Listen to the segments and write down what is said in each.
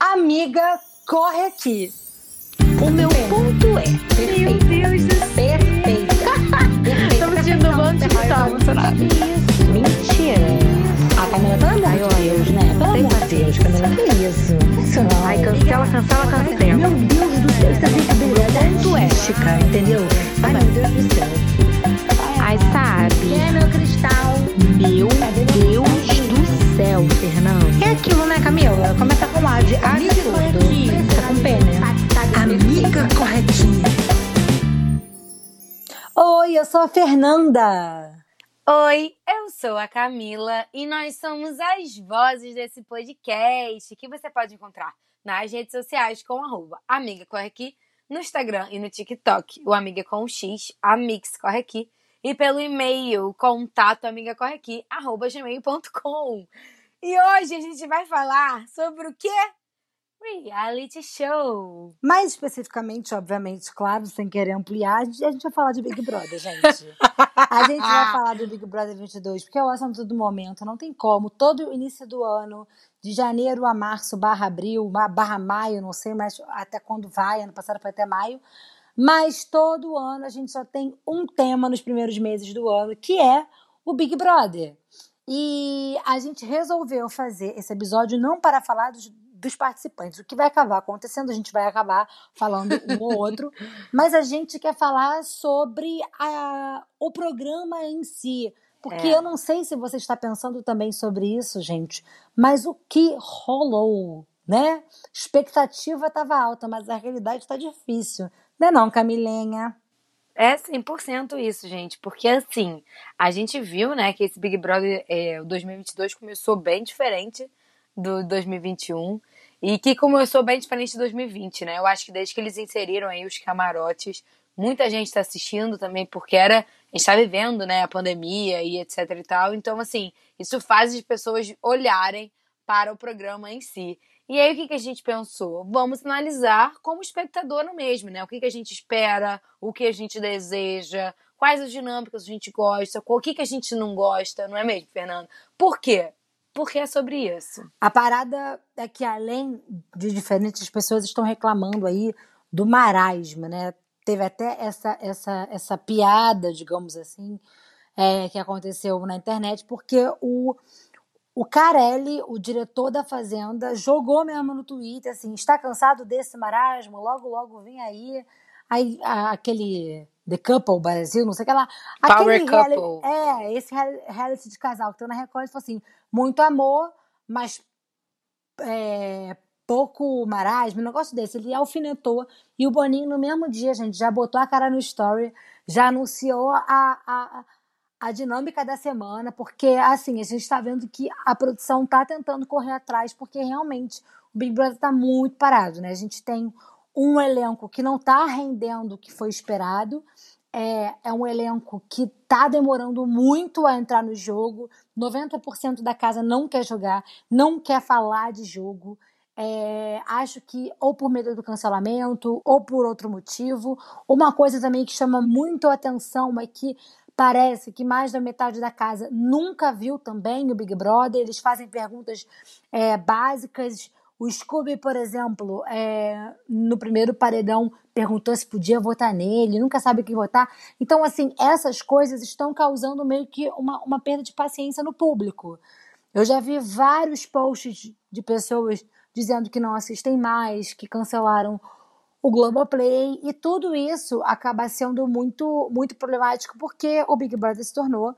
Amiga, corre aqui. O meu ponto é. Meu Deus do céu. Perfeita. Estamos um monte de tá emocionada. Mentira. A Camila tá amor de Deus, né? Pelo amor de Deus, Camila, que isso? Não. Ai, cancela, cancela, cancela. Meu Deus do céu, isso é brincadeira. É Ponto é. mística, entendeu? Ai, meu Deus do céu. Ai, sabe? Quem é meu cristal? Meu Deus do céu, Fernando. É aquilo, né, Camila? Começa com A de A de tudo. Fica com P, né? Amiga corretinha. Oi, eu sou a Fernanda. Oi, eu sou a Camila e nós somos as vozes desse podcast que você pode encontrar nas redes sociais com arroba Amiga Corre Aqui, no Instagram e no TikTok, o Amiga com X, Amix Corre Aqui, e pelo e-mail contato amigacorreaqui, arroba gmail.com. E hoje a gente vai falar sobre o quê? Reality show. Mais especificamente, obviamente, claro, sem querer ampliar, a gente vai falar de Big Brother, gente. A gente vai falar do Big Brother 22, porque é o assunto do momento, não tem como. Todo início do ano, de janeiro a março, barra abril, barra maio, não sei mais até quando vai, ano passado foi até maio. Mas todo ano a gente só tem um tema nos primeiros meses do ano, que é o Big Brother. E a gente resolveu fazer esse episódio não para falar dos, dos participantes. O que vai acabar acontecendo, a gente vai acabar falando um ou outro, mas a gente quer falar sobre a- o programa em si. Porque É. eu não sei se você está pensando também sobre isso, gente, mas o que rolou, né? Expectativa estava alta, mas a realidade está difícil. Não é não, Camilenha? É 100% isso, gente, porque assim, a gente viu, né, que esse Big Brother é, o 2022 começou bem diferente do 2021 e que começou bem diferente de 2020, né? Eu acho que desde que eles inseriram aí os camarotes, muita gente está assistindo também porque era, a gente tá vivendo, né, a pandemia e etc e tal. Então, assim, isso faz as pessoas olharem para o programa em si. E aí, o que, que a gente pensou? Vamos analisar como espectador mesmo, né? O que, que a gente espera, o que a gente deseja, quais as dinâmicas a gente gosta, o que, que a gente não gosta, não é mesmo, Fernando? Por quê? Porque é sobre isso. A parada é que, além de diferentes pessoas estão reclamando aí do marasmo, né? Teve até essa, essa, essa piada, digamos assim, é, que aconteceu na internet, porque o, o Carelli, o diretor da Fazenda, jogou mesmo no Twitter assim: está cansado desse marasmo? Logo, logo vem aí. Aí a- aquele The Couple Brasil, não sei o que lá. Power Couple. É, esse real- reality de casal que tá na Record falou assim: muito amor, mas é, pouco marasmo, um negócio desse. Ele alfinetou e o Boninho, no mesmo dia, gente, já botou a cara no story, já anunciou a, a, a dinâmica da semana, porque, assim, a gente está vendo que a produção tá tentando correr atrás, porque realmente o Big Brother tá muito parado, né? A gente tem um elenco que não tá rendendo o que foi esperado. É, é um elenco que tá demorando muito a entrar no jogo. 90% da casa não quer jogar, não quer falar de jogo. É, acho que ou por medo do cancelamento ou por outro motivo. Uma coisa também que chama muito a atenção é que parece que mais da metade da casa nunca viu também o Big Brother. Eles fazem perguntas é, básicas. O Scooby, por exemplo, é, no primeiro paredão perguntou se podia votar nele, nunca sabe quem votar. Então, assim, essas coisas estão causando meio que uma, uma perda de paciência no público. Eu já vi vários posts de pessoas dizendo que não assistem mais, que cancelaram o Globoplay, e tudo isso acaba sendo muito, muito problemático porque o Big Brother se tornou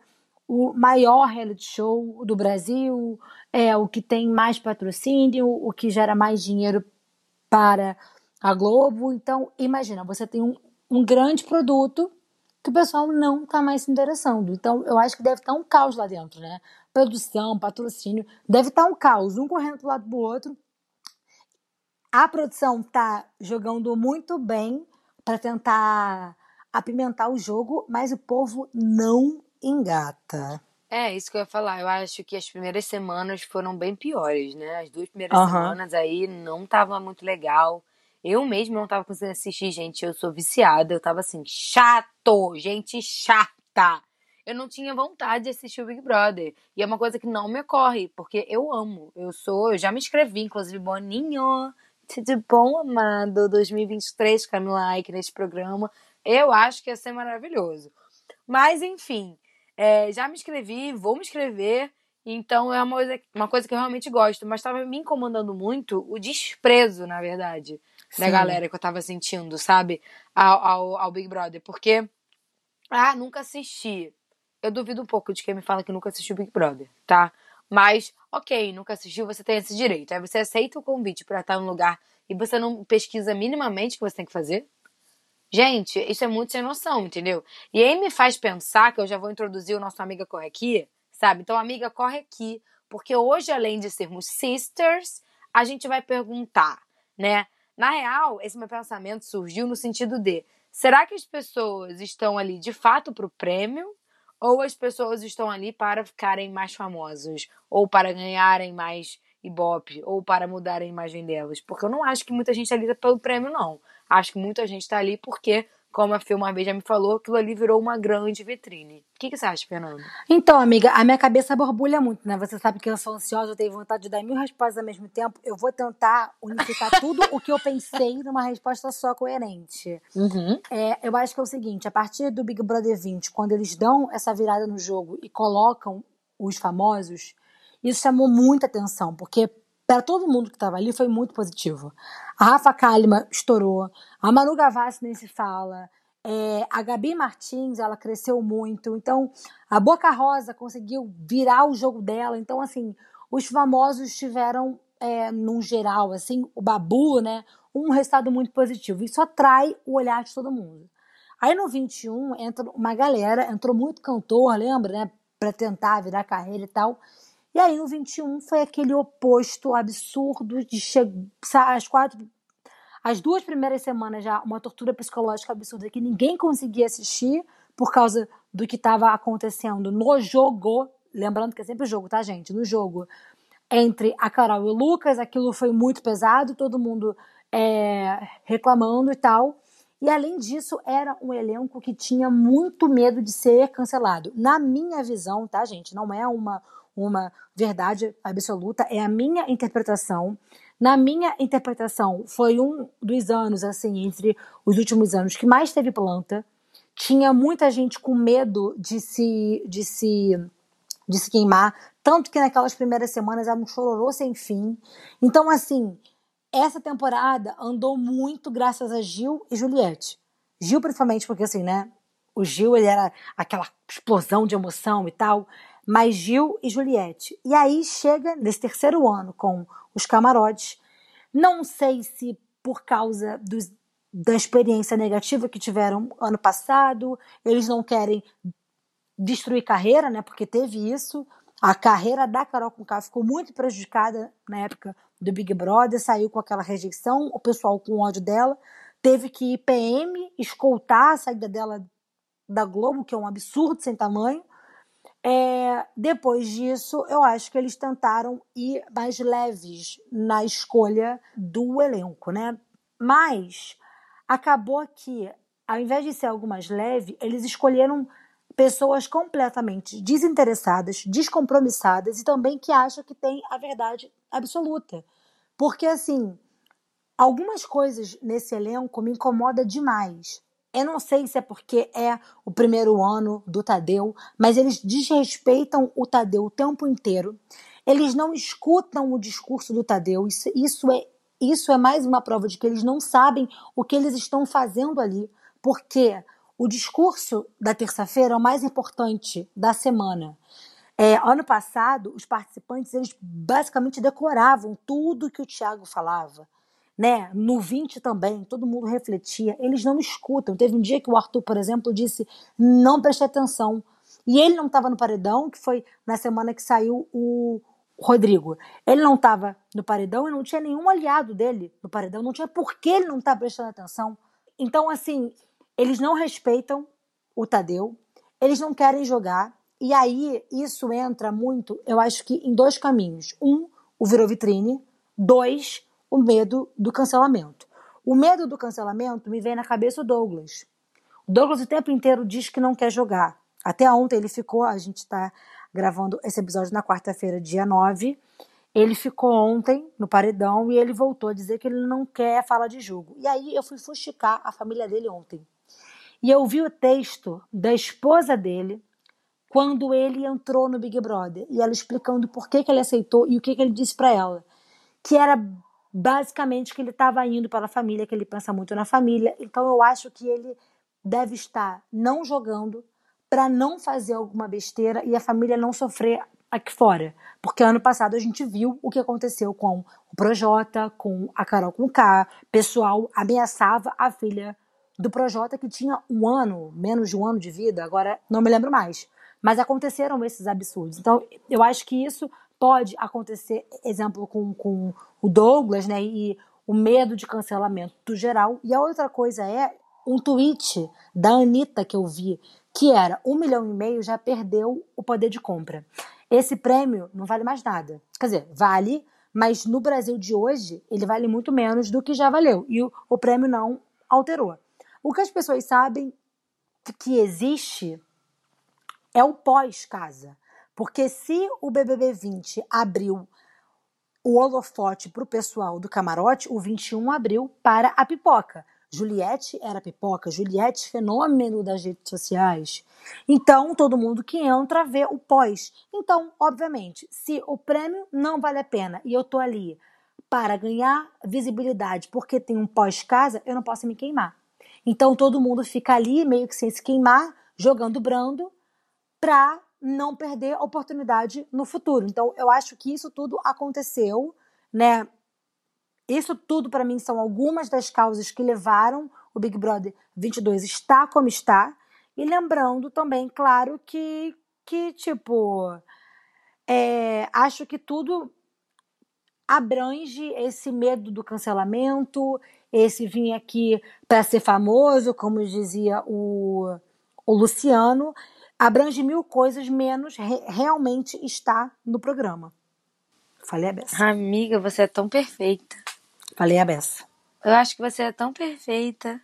o maior reality show do Brasil, é o que tem mais patrocínio, o que gera mais dinheiro para a Globo. Então, imagina, você tem um, um grande produto que o pessoal não está mais se interessando. Então, eu acho que deve estar um caos lá dentro, né? Produção, patrocínio, deve estar um caos, um correndo do lado do outro. A produção tá jogando muito bem para tentar apimentar o jogo, mas o povo não engata. É, isso que eu ia falar. Eu acho que as primeiras semanas foram bem piores, né? As duas primeiras Aham. semanas aí não tava muito legal. Eu mesma não tava conseguindo assistir, gente. Eu sou viciada. Eu tava assim, chato, gente chata. eu não tinha vontade de assistir o Big Brother. E é uma coisa que não me ocorre, porque eu amo. Eu sou, eu já me inscrevi, inclusive, Boninho, de bom amado 2023, Camila Ike neste programa. Eu acho que ia ser maravilhoso. Mas, enfim, é, já me inscrevi, vou me inscrever. Então é uma coisa, uma coisa que eu realmente gosto. Mas estava me incomodando muito o desprezo, na verdade, Sim. da galera que eu tava sentindo, sabe? Ao, ao, ao Big Brother. Porque, ah, nunca assisti. Eu duvido um pouco de quem me fala que nunca assistiu Big Brother, tá? Mas, ok, nunca assistiu, você tem esse direito. Aí você aceita o convite para estar no lugar e você não pesquisa minimamente o que você tem que fazer? Gente, isso é muito sem noção, entendeu? E aí me faz pensar que eu já vou introduzir o nosso Amiga Corre Aqui, sabe? Então, amiga, corre aqui, porque hoje, além de sermos sisters, a gente vai perguntar, né? Na real, esse meu pensamento surgiu no sentido de: será que as pessoas estão ali de fato para o prêmio? Ou as pessoas estão ali para ficarem mais famosos? Ou para ganharem mais Ibope? Ou para mudar a imagem delas? Porque eu não acho que muita gente ali tá pelo prêmio, não. Acho que muita gente está ali porque como a Fê uma vez já me falou, aquilo ali virou uma grande vitrine. O que, que você acha, Fernanda? Então, amiga, a minha cabeça borbulha muito, né? Você sabe que eu sou ansiosa, eu tenho vontade de dar mil respostas ao mesmo tempo. Eu vou tentar unificar tudo o que eu pensei numa resposta só coerente. Uhum. É, eu acho que é o seguinte: a partir do Big Brother 20, quando eles dão essa virada no jogo e colocam os famosos, isso chamou muita atenção, porque para todo mundo que estava ali foi muito positivo. A Rafa Kalima estourou, a Manu Gavassi nem se fala, é, a Gabi Martins ela cresceu muito, então a Boca Rosa conseguiu virar o jogo dela, então assim os famosos tiveram é, num geral assim o Babu, né, um resultado muito positivo. Isso atrai o olhar de todo mundo. Aí no 21 entra uma galera, entrou muito cantor, lembra, né, para tentar virar carreira e tal. E aí no 21 foi aquele oposto absurdo de chegar às quatro. As duas primeiras semanas já, uma tortura psicológica absurda que ninguém conseguia assistir por causa do que estava acontecendo no jogo. Lembrando que é sempre o jogo, tá, gente? No jogo. Entre a Carol e o Lucas, aquilo foi muito pesado, todo mundo é, reclamando e tal. E além disso, era um elenco que tinha muito medo de ser cancelado. Na minha visão, tá, gente? Não é uma uma verdade absoluta, é a minha interpretação. Na minha interpretação, foi um dos anos, assim, entre os últimos anos, que mais teve planta. Tinha muita gente com medo de se, de se, de se queimar, tanto que naquelas primeiras semanas era um chororô sem fim. Então, assim, essa temporada andou muito graças a Gil e Juliette. Gil, principalmente, porque assim, né? O Gil, ele era aquela explosão de emoção e tal mais Gil e Juliette. E aí chega nesse terceiro ano com os camarotes. Não sei se por causa dos, da experiência negativa que tiveram ano passado, eles não querem destruir carreira, né? Porque teve isso. A carreira da Carol Conká ficou muito prejudicada na época do Big Brother, saiu com aquela rejeição, o pessoal com ódio dela, teve que ir PM escoltar a saída dela da Globo, que é um absurdo sem tamanho. É, depois disso, eu acho que eles tentaram ir mais leves na escolha do elenco, né? Mas acabou que, ao invés de ser algo mais leve, eles escolheram pessoas completamente desinteressadas, descompromissadas e também que acham que tem a verdade absoluta. Porque, assim, algumas coisas nesse elenco me incomodam demais. Eu não sei se é porque é o primeiro ano do Tadeu, mas eles desrespeitam o Tadeu o tempo inteiro. Eles não escutam o discurso do Tadeu. Isso, isso, é, isso é mais uma prova de que eles não sabem o que eles estão fazendo ali. Porque o discurso da terça-feira é o mais importante da semana. É, ano passado, os participantes eles basicamente decoravam tudo que o Thiago falava né? No 20 também, todo mundo refletia. Eles não escutam. Teve um dia que o Arthur, por exemplo, disse: não preste atenção. E ele não estava no paredão, que foi na semana que saiu o Rodrigo. Ele não estava no paredão e não tinha nenhum aliado dele no paredão. Não tinha por que ele não estar tá prestando atenção. Então, assim, eles não respeitam o Tadeu, eles não querem jogar. E aí, isso entra muito, eu acho que em dois caminhos. Um, o virou vitrine. Dois, o medo do cancelamento. O medo do cancelamento me vem na cabeça o Douglas. O Douglas o tempo inteiro diz que não quer jogar. Até ontem ele ficou, a gente está gravando esse episódio na quarta-feira, dia 9. Ele ficou ontem no paredão e ele voltou a dizer que ele não quer falar de jogo. E aí eu fui fustigar a família dele ontem. E eu vi o texto da esposa dele quando ele entrou no Big Brother e ela explicando por que, que ele aceitou e o que, que ele disse para ela. Que era basicamente que ele estava indo para a família, que ele pensa muito na família. Então eu acho que ele deve estar não jogando para não fazer alguma besteira e a família não sofrer aqui fora. Porque ano passado a gente viu o que aconteceu com o Projota, com a Carol com K, pessoal ameaçava a filha do Projota que tinha um ano, menos de um ano de vida, agora não me lembro mais. Mas aconteceram esses absurdos. Então, eu acho que isso pode acontecer, exemplo, com, com o Douglas, né? E o medo de cancelamento do geral. E a outra coisa é um tweet da Anitta que eu vi, que era um milhão e meio já perdeu o poder de compra. Esse prêmio não vale mais nada. Quer dizer, vale, mas no Brasil de hoje ele vale muito menos do que já valeu. E o, o prêmio não alterou. O que as pessoas sabem que existe é o pós-casa. Porque se o BBB 20 abriu o holofote para o pessoal do camarote, o 21 abriu para a pipoca. Juliette era pipoca, Juliette fenômeno das redes sociais. Então, todo mundo que entra vê o pós. Então, obviamente, se o prêmio não vale a pena e eu tô ali para ganhar visibilidade porque tem um pós-casa, eu não posso me queimar. Então, todo mundo fica ali meio que sem se queimar, jogando brando, para não perder a oportunidade no futuro. Então, eu acho que isso tudo aconteceu, né? Isso tudo para mim são algumas das causas que levaram o Big Brother 22 está como está. E lembrando também, claro, que, que tipo, é, acho que tudo abrange esse medo do cancelamento, esse vir aqui para ser famoso, como dizia o, o Luciano, abrange mil coisas, menos re realmente está no programa. Falei a beça. Amiga, você é tão perfeita. Falei a beça. Eu acho que você é tão perfeita.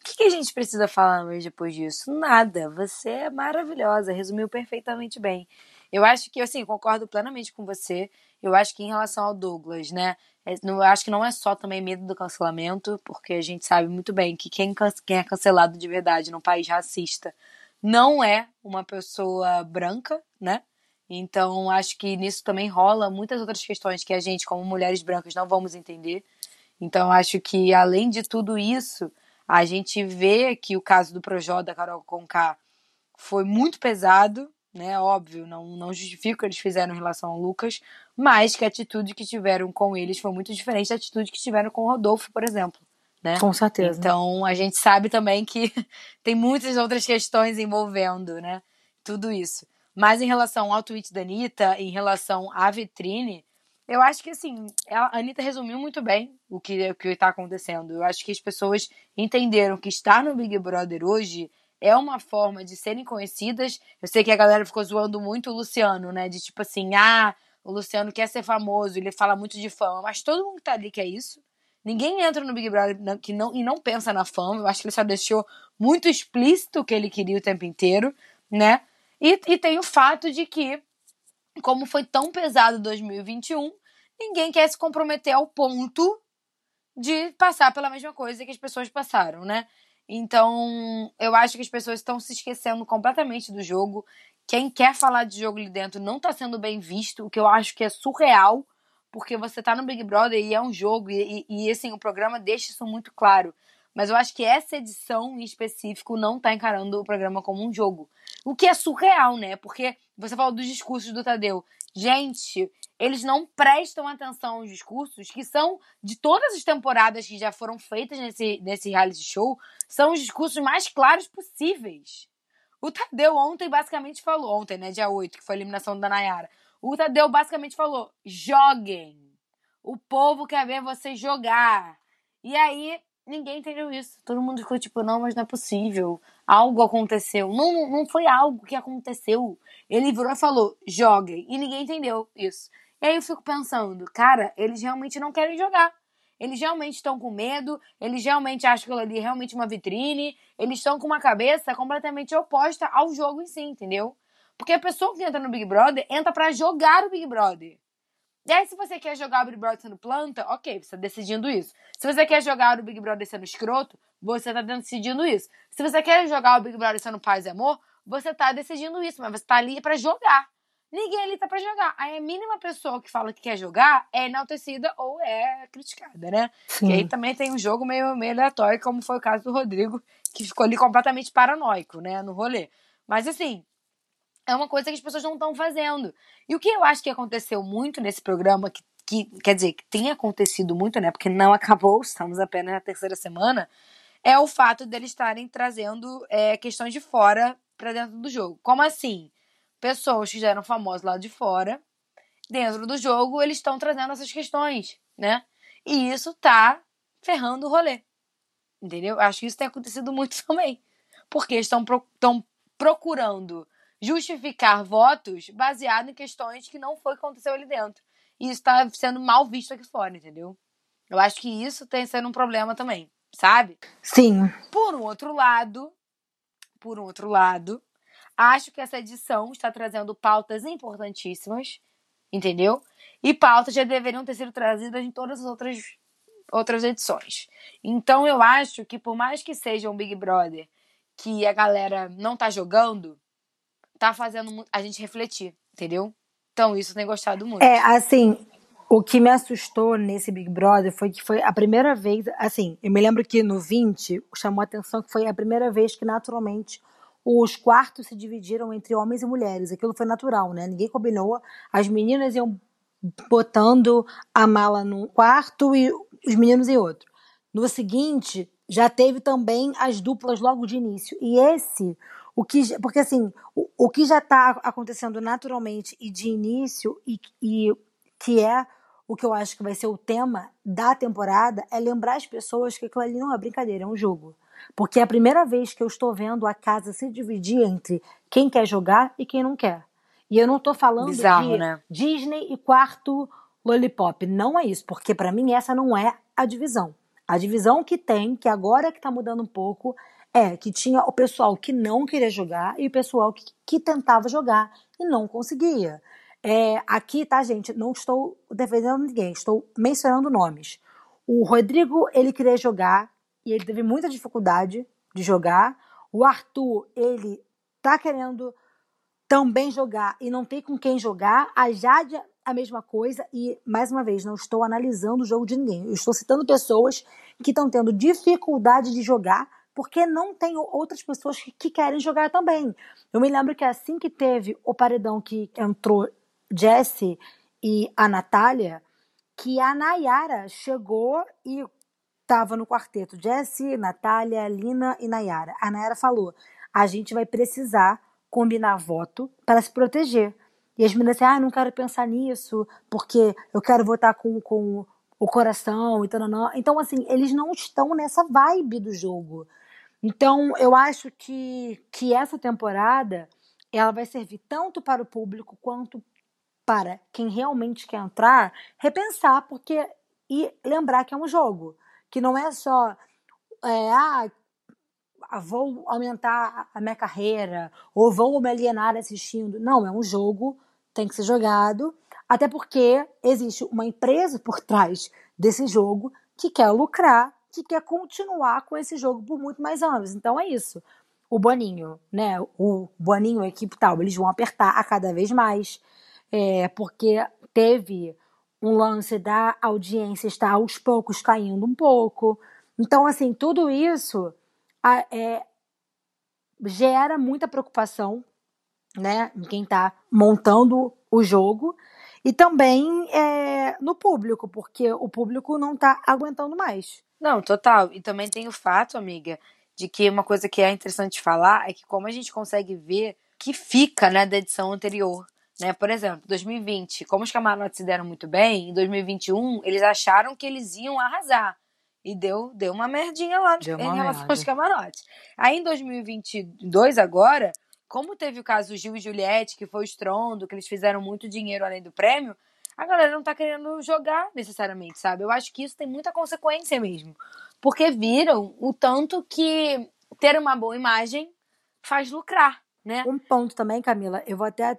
O que, que a gente precisa falar mais depois disso? Nada. Você é maravilhosa, resumiu perfeitamente bem. Eu acho que, assim, concordo plenamente com você. Eu acho que em relação ao Douglas, né? É, eu acho que não é só também medo do cancelamento, porque a gente sabe muito bem que quem, quem é cancelado de verdade num país racista não é uma pessoa branca, né? Então, acho que nisso também rola muitas outras questões que a gente, como mulheres brancas, não vamos entender. Então, acho que, além de tudo isso, a gente vê que o caso do Projó da Carol Conká foi muito pesado, né? Óbvio, não, não justifico o que eles fizeram em relação ao Lucas, mas que a atitude que tiveram com eles foi muito diferente da atitude que tiveram com o Rodolfo, por exemplo né? Com certeza. Então a gente sabe também que tem muitas outras questões envolvendo, né? Tudo isso. Mas em relação ao tweet da Anitta, em relação à vitrine, eu acho que assim, a Anitta resumiu muito bem o que o que está acontecendo. Eu acho que as pessoas entenderam que estar no Big Brother hoje é uma forma de serem conhecidas. Eu sei que a galera ficou zoando muito o Luciano, né? De tipo assim, ah, o Luciano quer ser famoso, ele fala muito de fama, mas todo mundo que tá ali quer isso. Ninguém entra no Big Brother que não, e não pensa na fama. Eu acho que ele só deixou muito explícito o que ele queria o tempo inteiro, né? E, e tem o fato de que, como foi tão pesado 2021, ninguém quer se comprometer ao ponto de passar pela mesma coisa que as pessoas passaram, né? Então, eu acho que as pessoas estão se esquecendo completamente do jogo. Quem quer falar de jogo ali dentro não está sendo bem visto, o que eu acho que é surreal porque você tá no Big Brother e é um jogo, e, e, e assim, o programa deixa isso muito claro. Mas eu acho que essa edição em específico não tá encarando o programa como um jogo. O que é surreal, né? Porque você falou dos discursos do Tadeu. Gente, eles não prestam atenção aos discursos que são de todas as temporadas que já foram feitas nesse, nesse reality show, são os discursos mais claros possíveis. O Tadeu ontem basicamente falou, ontem, né, dia 8, que foi a eliminação da Nayara. O Tadeu basicamente falou: joguem. O povo quer ver vocês jogar. E aí, ninguém entendeu isso. Todo mundo ficou tipo, não, mas não é possível. Algo aconteceu. Não, não foi algo que aconteceu. Ele virou e falou, joguem. E ninguém entendeu isso. E aí eu fico pensando, cara, eles realmente não querem jogar. eles realmente estão com medo, eles realmente acham que aquilo ali é realmente uma vitrine, eles estão com uma cabeça completamente oposta ao jogo em si, entendeu? Porque a pessoa que entra no Big Brother entra para jogar o Big Brother. E aí, se você quer jogar o Big Brother sendo planta, ok, você tá decidindo isso. Se você quer jogar o Big Brother sendo escroto, você tá decidindo isso. Se você quer jogar o Big Brother sendo paz e amor, você tá decidindo isso, mas você tá ali para jogar. Ninguém ali tá pra jogar. Aí a mínima pessoa que fala que quer jogar é enaltecida ou é criticada, né? Sim. E aí também tem um jogo meio, meio aleatório, como foi o caso do Rodrigo, que ficou ali completamente paranoico, né, no rolê. Mas assim, é uma coisa que as pessoas não estão fazendo. E o que eu acho que aconteceu muito nesse programa, que, que quer dizer, que tem acontecido muito, né? Porque não acabou, estamos apenas na terceira semana, é o fato deles estarem trazendo é, questões de fora para dentro do jogo. Como assim? Pessoas que já eram famosas lá de fora, dentro do jogo, eles estão trazendo essas questões, né? E isso tá ferrando o rolê. Entendeu? Acho que isso tem acontecido muito também. Porque estão pro, procurando justificar votos baseado em questões que não foi o que aconteceu ali dentro. E isso está sendo mal visto aqui fora, entendeu? Eu acho que isso tem sendo um problema também, sabe? Sim. Por um outro lado, por um outro lado, acho que essa edição está trazendo pautas importantíssimas, entendeu? E pautas já deveriam ter sido trazidas em todas as outras, outras edições. Então eu acho que por mais que seja um Big Brother que a galera não tá jogando, tá fazendo a gente refletir, entendeu? Então isso tenho gostado muito. É, assim, o que me assustou nesse Big Brother foi que foi a primeira vez, assim, eu me lembro que no 20 chamou a atenção que foi a primeira vez que naturalmente os quartos se dividiram entre homens e mulheres. Aquilo foi natural, né? Ninguém combinou. As meninas iam botando a mala num quarto e os meninos em outro. No seguinte, já teve também as duplas logo de início. E esse, o que, porque assim, o, o que já está acontecendo naturalmente e de início e, e que é o que eu acho que vai ser o tema da temporada é lembrar as pessoas que aquilo ali não é brincadeira, é um jogo. Porque é a primeira vez que eu estou vendo a casa se dividir entre quem quer jogar e quem não quer. E eu não estou falando Bizarro, de né? Disney e quarto Lollipop. Não é isso, porque para mim essa não é a divisão. A divisão que tem, que agora que está mudando um pouco, é que tinha o pessoal que não queria jogar e o pessoal que, que tentava jogar e não conseguia. É, aqui, tá, gente? Não estou defendendo ninguém, estou mencionando nomes. O Rodrigo, ele queria jogar e ele teve muita dificuldade de jogar. O Arthur, ele tá querendo também jogar e não tem com quem jogar. A Jade, a mesma coisa. E, mais uma vez, não estou analisando o jogo de ninguém. Eu estou citando pessoas que estão tendo dificuldade de jogar porque não tem outras pessoas que, que, querem jogar também. Eu me lembro que assim que teve o paredão que entrou Jesse e a Natália, que a Nayara chegou e estava no quarteto Jesse, Natália, Lina e Nayara. A Nayara falou: a gente vai precisar combinar voto para se proteger. E as meninas disseram, ah, não quero pensar nisso, porque eu quero votar com, com o coração e tal. Então, assim, eles não estão nessa vibe do jogo. Então, eu acho que, que essa temporada ela vai servir tanto para o público quanto para quem realmente quer entrar repensar, porque e lembrar que é um jogo, que não é só é, ah, vou aumentar a minha carreira ou vou me alienar assistindo. Não, é um jogo, tem que ser jogado, até porque existe uma empresa por trás desse jogo que quer lucrar, que quer continuar com esse jogo por muito mais anos. Então é isso. O Boninho, né? O Boninho, a equipe tal, eles vão apertar a cada vez mais, é, porque teve um lance da audiência está aos poucos caindo um pouco. Então, assim, tudo isso é, gera muita preocupação né, em quem está montando o jogo e também é, no público, porque o público não está aguentando mais. Não, total. E também tem o fato, amiga, de que uma coisa que é interessante falar é que como a gente consegue ver que fica né, da edição anterior. Né? Por exemplo, 2020, como os camarotes se deram muito bem, em 2021 eles acharam que eles iam arrasar. E deu, deu uma merdinha lá Deu em relação merda. aos camarotes. Aí em 2022, agora, como teve o caso Gil e Juliette, que foi o estrondo, que eles fizeram muito dinheiro além do prêmio, a galera não tá querendo jogar necessariamente, sabe? Eu acho que isso tem muita consequência mesmo. Porque viram o tanto que ter uma boa imagem faz lucrar, né? Um ponto também, Camila, eu vou até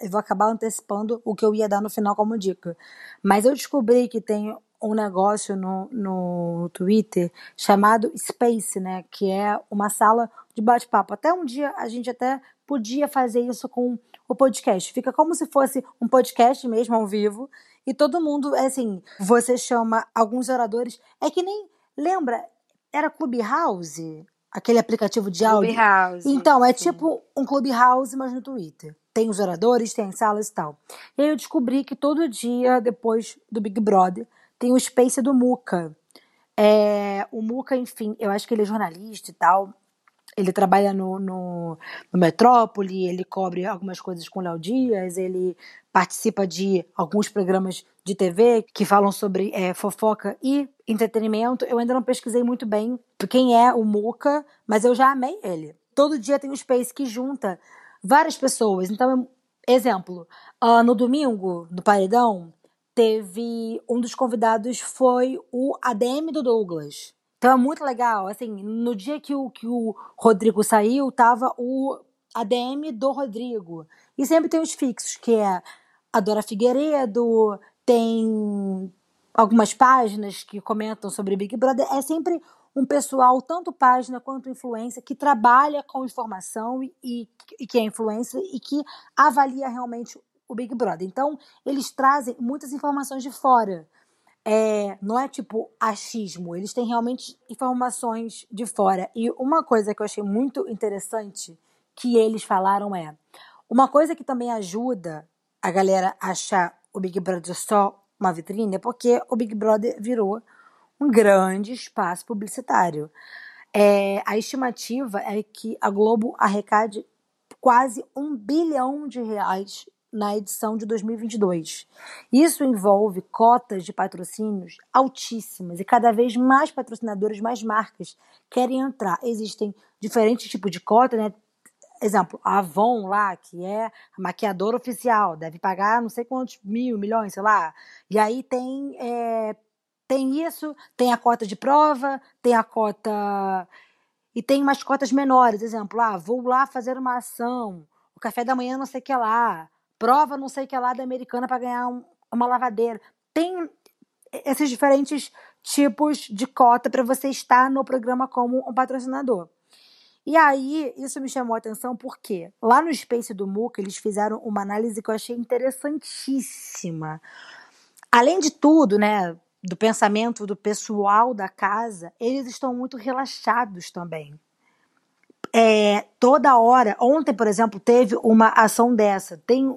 eu vou acabar antecipando o que eu ia dar no final como dica. Mas eu descobri que tem um negócio no, no Twitter chamado Space, né? Que é uma sala de bate-papo. Até um dia a gente até podia fazer isso com o podcast. Fica como se fosse um podcast mesmo ao vivo. E todo mundo, é assim, você chama alguns oradores. É que nem. Lembra? Era Clubhouse? Aquele aplicativo de áudio. Clubhouse. Então, é sim. tipo um Clubhouse, mas no Twitter. Tem os oradores, tem as salas e tal. E aí eu descobri que todo dia, depois do Big Brother, tem o Space do Muca. É, o Muca, enfim, eu acho que ele é jornalista e tal. Ele trabalha no, no, no Metrópole, ele cobre algumas coisas com Léo Dias, ele participa de alguns programas de TV que falam sobre é, fofoca e entretenimento. Eu ainda não pesquisei muito bem quem é o Muca, mas eu já amei ele. Todo dia tem um Space que junta várias pessoas. Então, exemplo, uh, no domingo, do Paredão, teve um dos convidados foi o ADM do Douglas. Então é muito legal. Assim, no dia que o, que o Rodrigo saiu, tava o ADM do Rodrigo. E sempre tem os fixos, que é a Dora Figueiredo, tem algumas páginas que comentam sobre Big Brother. É sempre um pessoal, tanto página quanto influência, que trabalha com informação e, e, e que é influência e que avalia realmente o Big Brother. Então, eles trazem muitas informações de fora. É, não é tipo achismo, eles têm realmente informações de fora. E uma coisa que eu achei muito interessante que eles falaram é: uma coisa que também ajuda a galera a achar o Big Brother só uma vitrine é porque o Big Brother virou um grande espaço publicitário. É, a estimativa é que a Globo arrecade quase um bilhão de reais na edição de 2022. Isso envolve cotas de patrocínios altíssimas e cada vez mais patrocinadores, mais marcas querem entrar. Existem diferentes tipos de cota, né? Exemplo, a Avon lá, que é a maquiadora oficial, deve pagar não sei quantos mil, milhões, sei lá. E aí tem, é, tem isso, tem a cota de prova, tem a cota. E tem umas cotas menores, exemplo, ah, vou lá fazer uma ação, o café da manhã não sei o que lá, prova não sei que lá da americana para ganhar um, uma lavadeira. Tem esses diferentes tipos de cota para você estar no programa como um patrocinador. E aí, isso me chamou a atenção porque lá no Space do MUC eles fizeram uma análise que eu achei interessantíssima. Além de tudo, né, do pensamento do pessoal da casa, eles estão muito relaxados também. É, toda hora, ontem, por exemplo, teve uma ação dessa. Tem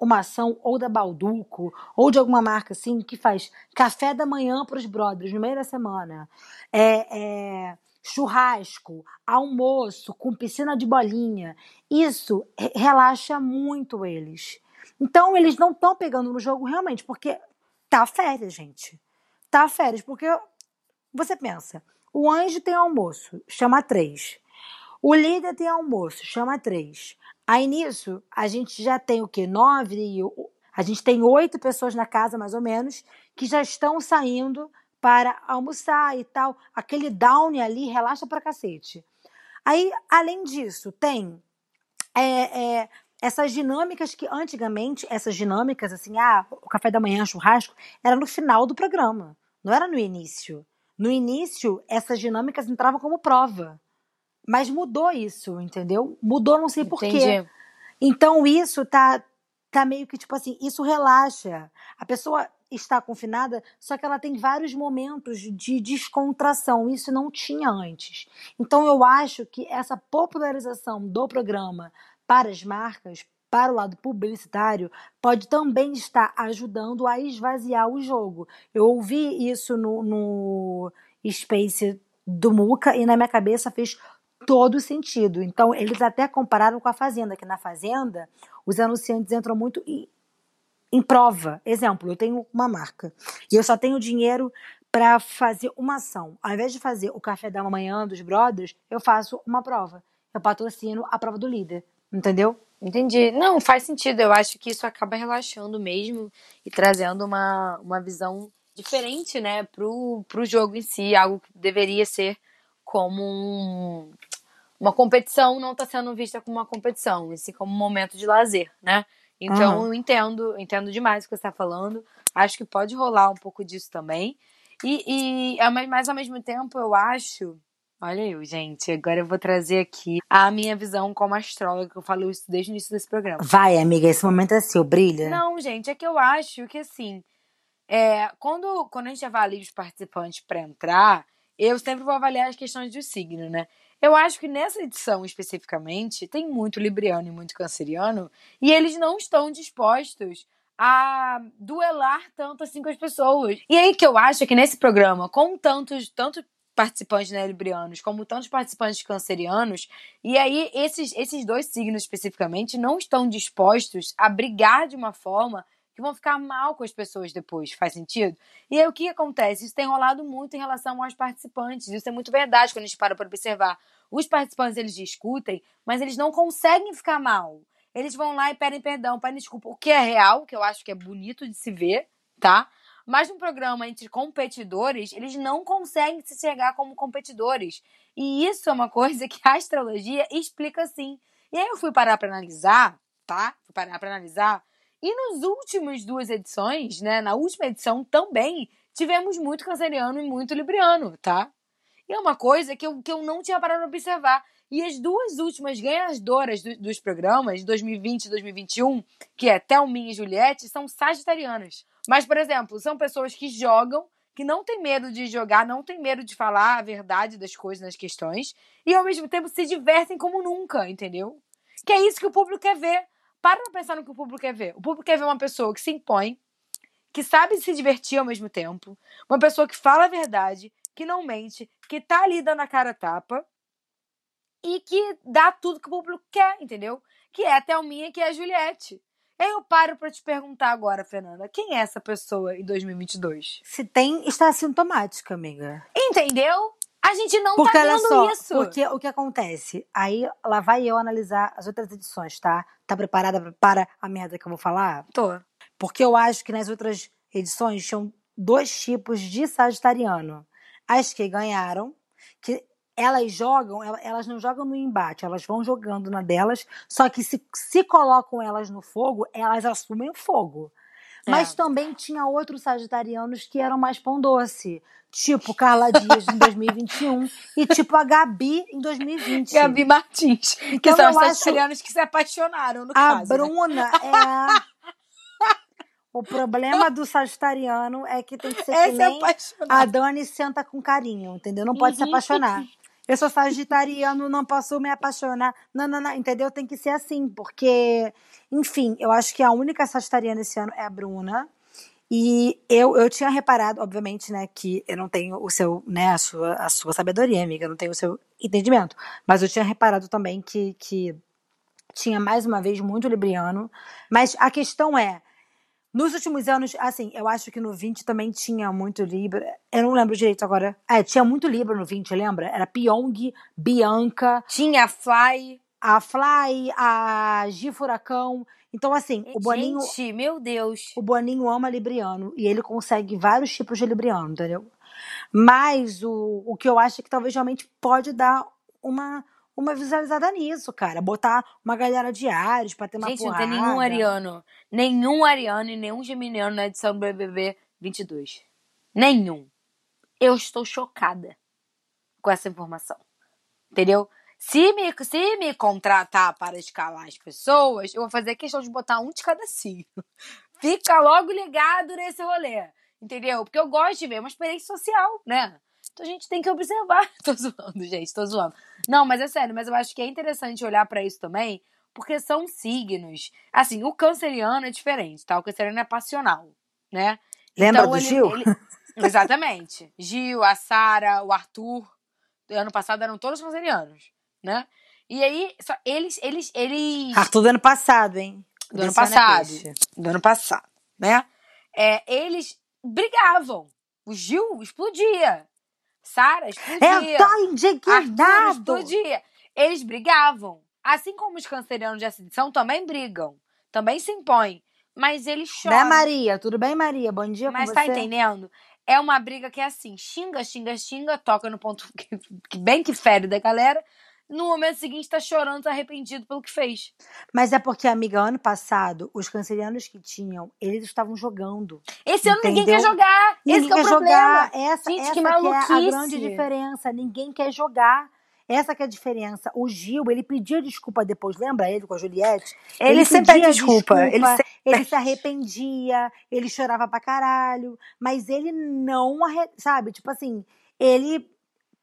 uma ação ou da Balduco ou de alguma marca assim que faz café da manhã para os brothers no meio da semana, é, é, churrasco, almoço com piscina de bolinha. Isso relaxa muito eles. Então eles não estão pegando no jogo realmente porque tá férias, gente. Tá férias porque você pensa, o anjo tem almoço, chama três. O líder tem almoço, chama três. Aí nisso, a gente já tem o quê? Nove? A gente tem oito pessoas na casa, mais ou menos, que já estão saindo para almoçar e tal. Aquele down ali relaxa pra cacete. Aí, além disso, tem é, é, essas dinâmicas que antigamente, essas dinâmicas, assim, ah, o café da manhã, churrasco, era no final do programa, não era no início. No início, essas dinâmicas entravam como prova. Mas mudou isso, entendeu? Mudou, não sei porquê. Então isso tá, tá meio que tipo assim, isso relaxa. A pessoa está confinada, só que ela tem vários momentos de descontração. Isso não tinha antes. Então eu acho que essa popularização do programa para as marcas, para o lado publicitário, pode também estar ajudando a esvaziar o jogo. Eu ouvi isso no, no Space do Muca e na minha cabeça fez todo sentido. Então, eles até compararam com a Fazenda, que na Fazenda os anunciantes entram muito em, em prova. Exemplo, eu tenho uma marca e eu só tenho dinheiro para fazer uma ação. Ao invés de fazer o café da manhã dos brothers, eu faço uma prova. Eu patrocino a prova do líder. Entendeu? Entendi. Não, faz sentido. Eu acho que isso acaba relaxando mesmo e trazendo uma, uma visão diferente, né, pro, pro jogo em si. Algo que deveria ser como um, uma competição, não está sendo vista como uma competição, e sim como um momento de lazer, né? Então, Uhum. eu entendo, entendo demais o que você está falando. Acho que pode rolar um pouco disso também. E, e mas ao mesmo tempo, eu acho. Olha eu, gente. Agora eu vou trazer aqui a minha visão como astróloga, que eu falo isso desde o início desse programa. Vai, amiga, esse momento é seu, brilha. Não, gente, é que eu acho que assim, é, quando, quando a gente avalia os participantes para entrar, eu sempre vou avaliar as questões do signo, né? Eu acho que nessa edição especificamente tem muito libriano e muito canceriano e eles não estão dispostos a duelar tanto assim com as pessoas. E aí que eu acho que nesse programa, com tantos, tanto participantes né, librianos como tantos participantes cancerianos, e aí esses, esses dois signos especificamente não estão dispostos a brigar de uma forma que vão ficar mal com as pessoas depois, faz sentido? E aí o que acontece? Isso tem rolado muito em relação aos participantes, isso é muito verdade quando a gente para para observar. Os participantes eles discutem, mas eles não conseguem ficar mal. Eles vão lá e pedem perdão, pedem desculpa, o que é real, que eu acho que é bonito de se ver, tá? Mas num programa entre competidores, eles não conseguem se chegar como competidores. E isso é uma coisa que a astrologia explica sim. E aí eu fui parar para analisar, tá? Fui parar para analisar. E nos últimos duas edições, né? Na última edição também tivemos muito canceriano e muito libriano, tá? E é uma coisa que eu, que eu não tinha parado para observar. E as duas últimas ganhadoras do- dos programas, 2020 e 2021, que é Thelminha e Juliette, são sagitarianas. Mas, por exemplo, são pessoas que jogam, que não têm medo de jogar, não têm medo de falar a verdade das coisas, nas questões, e ao mesmo tempo se divertem como nunca, entendeu? Que é isso que o público quer ver. Para pra pensar no que o público quer ver. O público quer ver uma pessoa que se impõe, que sabe se divertir ao mesmo tempo, uma pessoa que fala a verdade, que não mente, que tá ali dando a cara a tapa e que dá tudo que o público quer, entendeu? Que é a Thelminha, que é a Juliette. Eu paro pra te perguntar agora, Fernanda, quem é essa pessoa em 2022? Se tem, está sintomática, amiga. Entendeu? A gente não Porque tá vendo só, isso. porque o que acontece? Aí lá vai eu analisar as outras edições, tá? Tá preparada para a merda que eu vou falar? Tô. Porque eu acho que nas outras edições tinham dois tipos de sagitariano. As que ganharam, que elas jogam, el- elas não jogam no embate, elas vão jogando na delas, só que se, se colocam elas no fogo, elas assumem o fogo. Mas É. também tinha outros sagitarianos que eram mais pão doce, tipo Carla Dias em 2021 e tipo a Gabi em 2020. Gabi Martins. que Então são os sagitarianos que se apaixonaram, no A caso. né? Bruna é. O problema do sagitariano é que tem que ser que Essa é nem apaixonada. a Dani senta com carinho, entendeu? Não pode se Uhum. apaixonar. Eu sou sagitariano, não posso me apaixonar. Não, não, não, entendeu? Tem que ser assim, porque, enfim, eu acho que a única sagitariana esse ano é a Bruna. E eu, eu tinha reparado, obviamente, né, que eu não tenho o seu, né, a sua, a sua sabedoria, amiga, eu não tenho o seu entendimento. Mas eu tinha reparado também que, que tinha mais uma vez muito libriano. Mas a questão é, nos últimos anos, assim, eu acho que no 20 também tinha muito Libra. Eu não lembro direito agora. É, tinha muito Libra no 20, lembra? Era Pyong, Bianca, Tinha a Fly. a Fly, a Gi Furacão. Então, assim, o Boninho, Gente, meu Deus. o Boninho ama Libriano e ele consegue vários tipos de Libriano, entendeu? Mas o, o que eu acho é que talvez realmente pode dar uma, uma visualizada nisso, cara. Botar uma galera de Ares pra ter uma Gente, não porrada. tem nenhum ariano. Nenhum ariano e nenhum geminiano na edição do BBB 22. Nenhum. Eu estou chocada com essa informação. Entendeu? Se me, se me contratar para escalar as pessoas, eu vou fazer questão de botar um de cada signo. Fica logo ligado nesse rolê. Entendeu? Porque eu gosto de ver uma experiência social, né? Então a gente tem que observar. Tô zoando, gente, tô zoando. Não, mas é sério, mas eu acho que é interessante olhar pra isso também, porque são signos. Assim, o canceriano é diferente, tá? O canceriano é passional, né? Lembra Então, do ele- Gil? ele- Exatamente. Gil, a Sara, o Arthur. Ano passado eram todos cancerianos, né? E aí, só, eles, eles, eles. Arthur do ano passado, hein? Do ano Desse ano é passado. do ano passado, né? É, eles brigavam. O Gil explodia. Sara explodia. Eu tô indignado! explodia. Eles brigavam. assim como os cancerianos de ascensão também brigam, também se impõem, mas eles choram. Né, Maria? Tudo bem, Maria? Bom dia Mas com tá você. entendendo? É uma briga que é assim, xinga, xinga, xinga, toca no ponto que, que bem que fere da galera. No momento seguinte tá chorando, tá arrependido pelo que fez. Mas é porque, amiga, ano passado, os cancerianos que tinham, eles estavam jogando. Esse ano ninguém Entendeu? quer jogar. Ninguém Esse que é quer o problema. jogar. Essa, Gente, essa que é a maluquice. grande diferença. Ninguém quer jogar. Essa que é a diferença. O Gil, ele pedia desculpa depois, lembra ele com a Juliette? Ele, sempre pedia pede desculpa. Ele sempre... ele se arrependia, ele chorava pra caralho, mas ele não, arre- sabe? Tipo assim, ele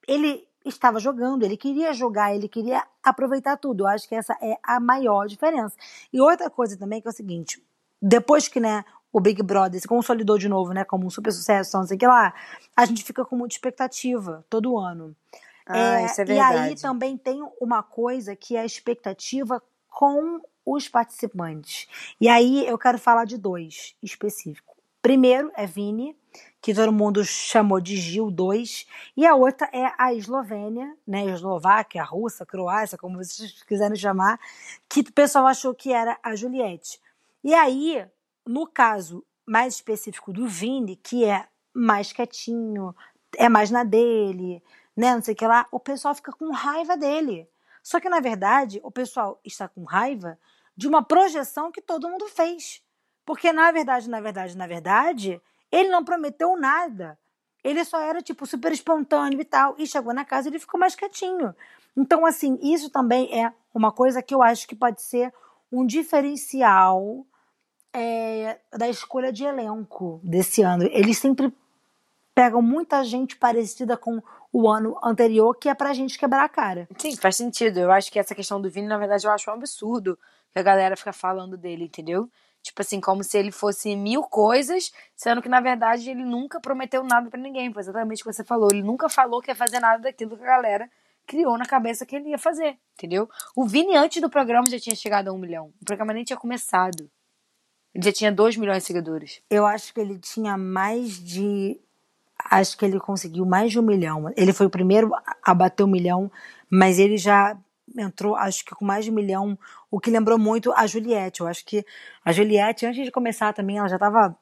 ele estava jogando, ele queria jogar, ele queria aproveitar tudo. Eu acho que essa é a maior diferença. E outra coisa também que é o seguinte, depois que, né, o Big Brother se consolidou de novo, né, como um super sucesso, não sei o que lá, a gente fica com muita expectativa todo ano. Ah, É, isso é e aí verdade. também tem uma coisa que é a expectativa com os participantes. E aí eu quero falar de dois específicos. Primeiro é Vini, que todo mundo chamou de Gil 2, e a outra é a Eslovênia, né, Eslováquia, Rússia, Croácia, como vocês quiserem chamar, que o pessoal achou que era a Juliette. E aí, no caso mais específico do Vini, que é mais quietinho, é mais na dele, né, não sei o que lá, o pessoal fica com raiva dele. Só que, na verdade, o pessoal está com raiva de uma projeção que todo mundo fez. Porque, na verdade, na verdade, na verdade, ele não prometeu nada. Ele só era, tipo, super espontâneo e tal. E chegou na casa e ele ficou mais quietinho. Então, assim, isso também é uma coisa que eu acho que pode ser um diferencial é, da escolha de elenco desse ano. Eles sempre pegam muita gente parecida com o ano anterior, que é pra gente quebrar a cara. Sim, faz sentido. Eu acho que essa questão do Vini, na verdade, eu acho um absurdo que a galera fica falando dele, entendeu? Tipo assim, como se ele fosse mil coisas, sendo que, na verdade, ele nunca prometeu nada pra ninguém. Foi exatamente o que você falou. Ele nunca falou que ia fazer nada daquilo que a galera criou na cabeça que ele ia fazer, entendeu? O Vini, antes do programa, já tinha chegado a um milhão. O programa nem tinha começado. Ele já tinha dois milhões de seguidores. Eu acho que ele tinha mais de. Acho que ele conseguiu mais de um milhão. Ele foi o primeiro a bater um milhão, mas ele já entrou, acho que com mais de um milhão, o que lembrou muito a Juliette. Eu acho que a Juliette, antes de começar também, ela já estava.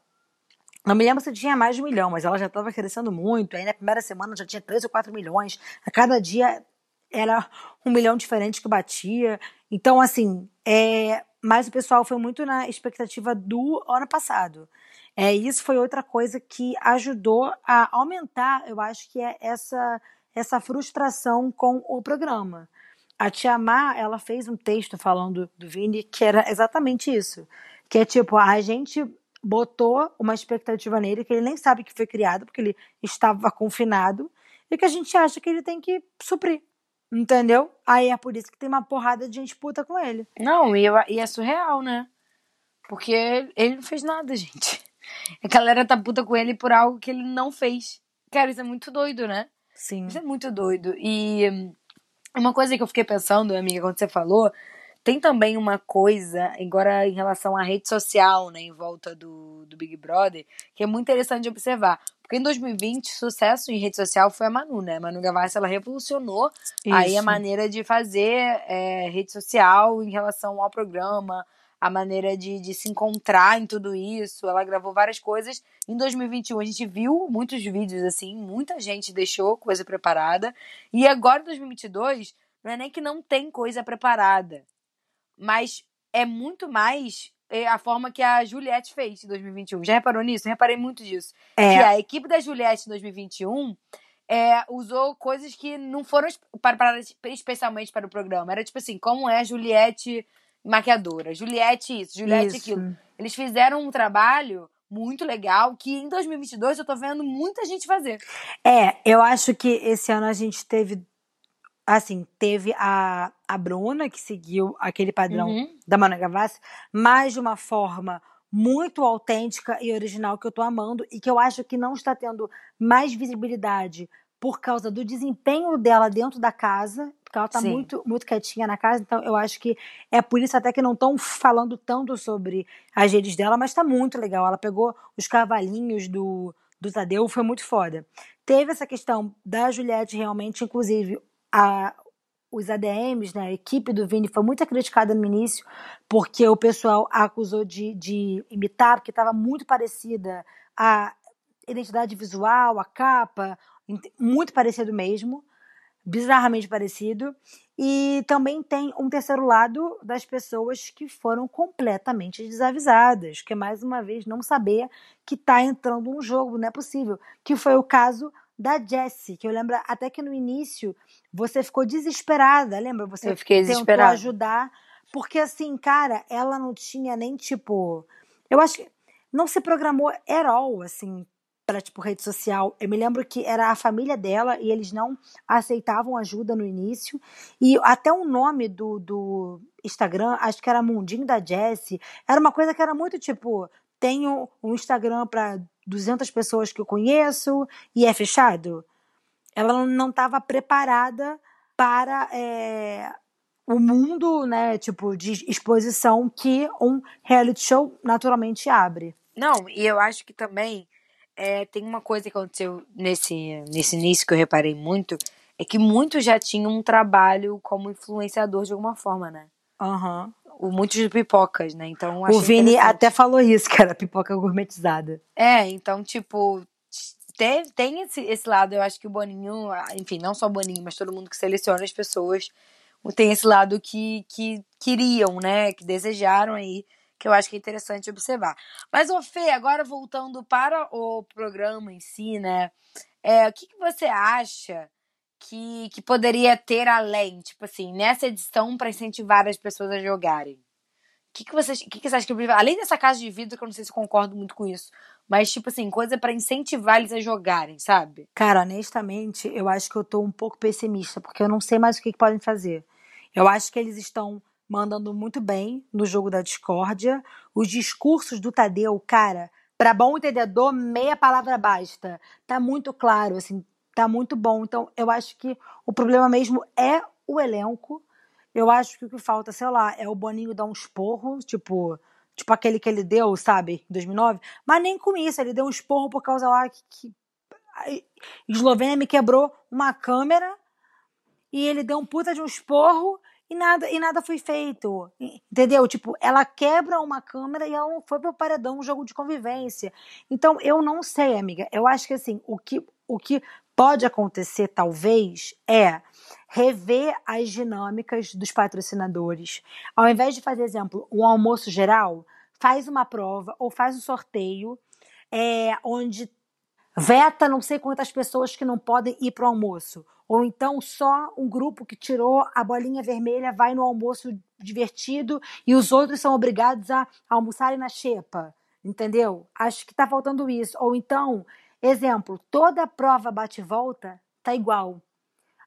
Não me lembro se tinha mais de um milhão, mas ela já estava crescendo muito. Aí na primeira semana já tinha três ou quatro milhões. A cada dia era um milhão diferente que batia. Então, assim, é... mas o pessoal foi muito na expectativa do ano passado. É, isso foi outra coisa que ajudou a aumentar, eu acho que é essa, essa frustração com o programa. A Tia Má, ela fez um texto falando do Vini que era exatamente isso. Que é tipo, a gente botou uma expectativa nele que ele nem sabe que foi criado, porque ele estava confinado, e que a gente acha que ele tem que suprir. Entendeu? Aí é por isso que tem uma porrada de gente puta com ele. Não, e, eu- e é surreal, né? Porque ele não fez nada, gente. A galera tá puta com ele por algo que ele não fez. Cara, isso é muito doido, né? Sim. Isso é muito doido. E hum, uma coisa que eu fiquei pensando, amiga, quando você falou, tem também uma coisa, agora em relação à rede social, né, em volta do, do Big Brother, que é muito interessante de observar. Porque em 2020, sucesso em rede social foi a Manu, né? A Manu Gavassi, ela revolucionou aí a Isso. maneira de fazer é, rede social em relação ao programa, a maneira de, de se encontrar em tudo isso. Ela gravou várias coisas. Em 2021, a gente viu muitos vídeos assim, muita gente deixou coisa preparada. E agora, em 2022, não é nem que não tem coisa preparada, mas é muito mais é, a forma que a Juliette fez em 2021. Já reparou nisso? Eu reparei muito disso. Que É, a equipe da Juliette em 2021 é, usou coisas que não foram es- preparadas especialmente para o programa. Era tipo assim, como é a Juliette maquiadora, Juliette isso, Juliette isso. aquilo. Eles fizeram um trabalho muito legal que em 2022 eu tô vendo muita gente fazer. É, eu acho que esse ano a gente teve, assim, teve a, a Bruna, que seguiu aquele padrão Uhum. da Manu Gavassi, mas de uma forma muito autêntica e original que eu tô amando e que eu acho que não está tendo mais visibilidade por causa do desempenho dela dentro da casa, porque ela tá Sim. muito, muito quietinha na casa, então eu acho que é por isso até que não estão falando tanto sobre as redes dela, mas tá muito legal. Ela pegou os cavalinhos do, do Tadeu, foi muito foda. Teve essa questão da Juliette realmente, inclusive, a, os ADMs, né, a equipe do Vini foi muito criticada no início, porque o pessoal a acusou de, de imitar, porque estava muito parecida a identidade visual, a capa, muito parecido mesmo, bizarramente parecido. E também tem um terceiro lado das pessoas que foram completamente desavisadas, que mais uma vez não saber que está entrando um jogo, não é possível. Que foi o caso da Jessie, que eu lembro até que no início você ficou desesperada, lembra? Você eu fiquei tentou ajudar, porque assim, cara, ela não tinha nem tipo, eu acho que não se programou at all, assim, para tipo rede social. Eu me lembro que era a família dela e eles não aceitavam ajuda no início. E até o nome do, do Instagram, acho que era Mundinho da Jessie, era uma coisa que era muito tipo, tenho um Instagram para 200 pessoas que eu conheço e é fechado. Ela não estava preparada para é, o mundo, né, tipo, de exposição que um reality show naturalmente abre. Não, e eu acho que também é, tem uma coisa que aconteceu nesse, nesse início que eu reparei muito, é que muitos já tinham um trabalho como influenciador de alguma forma, né? Aham. Uhum o, muitos de pipocas, né? Então O Vini até falou isso, que era pipoca gourmetizada. É, então, tipo, tem, tem esse, esse lado, eu acho que o Boninho, enfim, não só o Boninho, mas todo mundo que seleciona as pessoas, tem esse lado que, que queriam, né? Que desejaram aí, que eu acho que é interessante observar. Mas, ô Fê, agora voltando para o programa em si, né? É, o que, que você acha que, que poderia ter além, tipo assim, nessa edição para incentivar as pessoas a jogarem? O que, que, vocês, que, que você acha que além dessa casa de vidro, que eu não sei se concordo muito com isso, mas tipo assim, coisa para incentivar eles a jogarem, sabe? Cara, honestamente, eu acho que eu tô um pouco pessimista, porque eu não sei mais o que, que podem fazer. Eu acho que eles estão mandando muito bem no jogo da discórdia. Os discursos do Tadeu, cara, para bom entendedor, meia palavra basta. Tá muito claro, assim, tá muito bom. Então, eu acho que o problema mesmo é o elenco. Eu acho que o que falta, sei lá, é o Boninho dar um esporro, tipo, tipo aquele que ele deu, sabe, em 2009. Mas nem com isso, ele deu um esporro por causa lá que, que Eslovênia me quebrou uma câmera e ele deu um puta de um esporro e nada e nada foi feito. Entendeu? Tipo, ela quebra uma câmera e ela foi pro paredão um jogo de convivência. Então, eu não sei, amiga. Eu acho que assim, o que o que pode acontecer, talvez, é rever as dinâmicas dos patrocinadores. Ao invés de fazer, exemplo, um almoço geral, faz uma prova ou faz um sorteio é, onde veta não sei quantas pessoas que não podem ir para o almoço. Ou então só um grupo que tirou a bolinha vermelha vai no almoço divertido e os outros são obrigados a almoçarem na xepa. Entendeu? Acho que está faltando isso. Ou então Exemplo, toda prova bate-volta tá igual.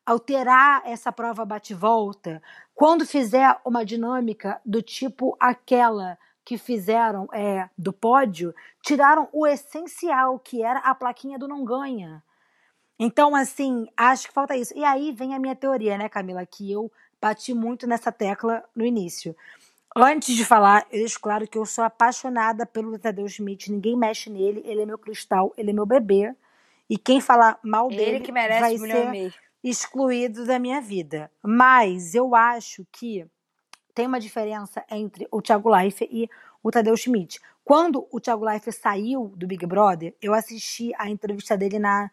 Alterar essa prova bate-volta, quando fizer uma dinâmica do tipo aquela que fizeram é, do pódio, tiraram o essencial, que era a plaquinha do não ganha. Então, assim, acho que falta isso. E aí vem a minha teoria, né, Camila, que eu bati muito nessa tecla no início. Antes de falar, eu deixo claro que eu sou apaixonada pelo Tadeu Schmidt. Ninguém mexe nele. Ele é meu cristal, ele é meu bebê. E quem falar mal dele ele que merece vai ser excluído da minha vida. Mas eu acho que tem uma diferença entre o Thiago Leifert e o Tadeu Schmidt. Quando o Thiago Leifert saiu do Big Brother, eu assisti a entrevista dele na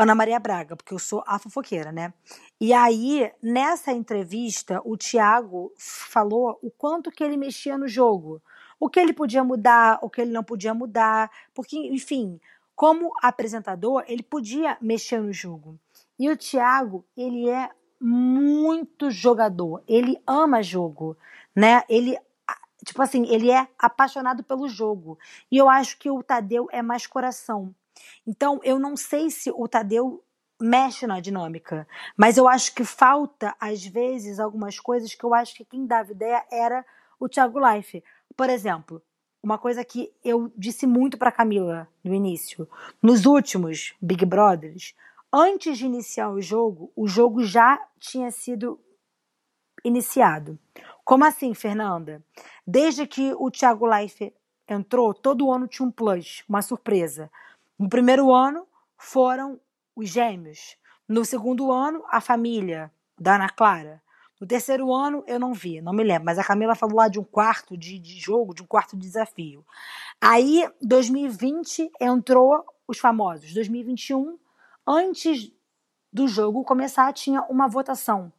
Ana Maria Braga, porque eu sou a fofoqueira, né? E aí, nessa entrevista, o Tiago falou o quanto que ele mexia no jogo. O que ele podia mudar, o que ele não podia mudar. Porque, enfim, como apresentador, ele podia mexer no jogo. E o Thiago, ele é muito jogador. Ele ama jogo, né? Ele tipo assim, ele é apaixonado pelo jogo. E eu acho que o Tadeu é mais coração. Então, eu não sei se o Tadeu mexe na dinâmica, mas eu acho que falta, às vezes, algumas coisas que eu acho que quem dava ideia era o Thiago Life. Por exemplo, uma coisa que eu disse muito para Camila no início, nos últimos Big Brothers, antes de iniciar o jogo, o jogo já tinha sido iniciado. Como assim, Fernanda? Desde que o Thiago Life entrou, todo ano tinha um plus, uma surpresa. No primeiro ano foram os gêmeos. No segundo ano, a família. da Ana Clara. No terceiro ano, eu não vi, não me lembro. Mas a Camila falou lá de um quarto de, de jogo, de um quarto de desafio. Aí, 2020, entrou os famosos. 2021, antes do jogo começar, tinha uma votação.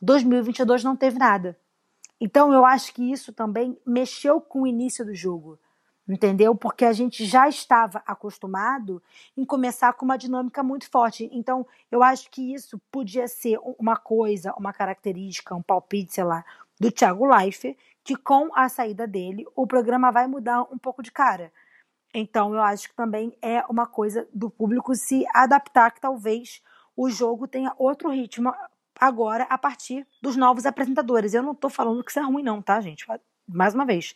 2022 não teve nada. Então, eu acho que isso também mexeu com o início do jogo entendeu? Porque a gente já estava acostumado em começar com uma dinâmica muito forte. Então, eu acho que isso podia ser uma coisa, uma característica, um palpite, sei lá, do Thiago Leifert, que com a saída dele, o programa vai mudar um pouco de cara. Então, eu acho que também é uma coisa do público se adaptar, que talvez o jogo tenha outro ritmo agora a partir dos novos apresentadores. Eu não tô falando que isso é ruim, não, tá, gente? Mais uma vez.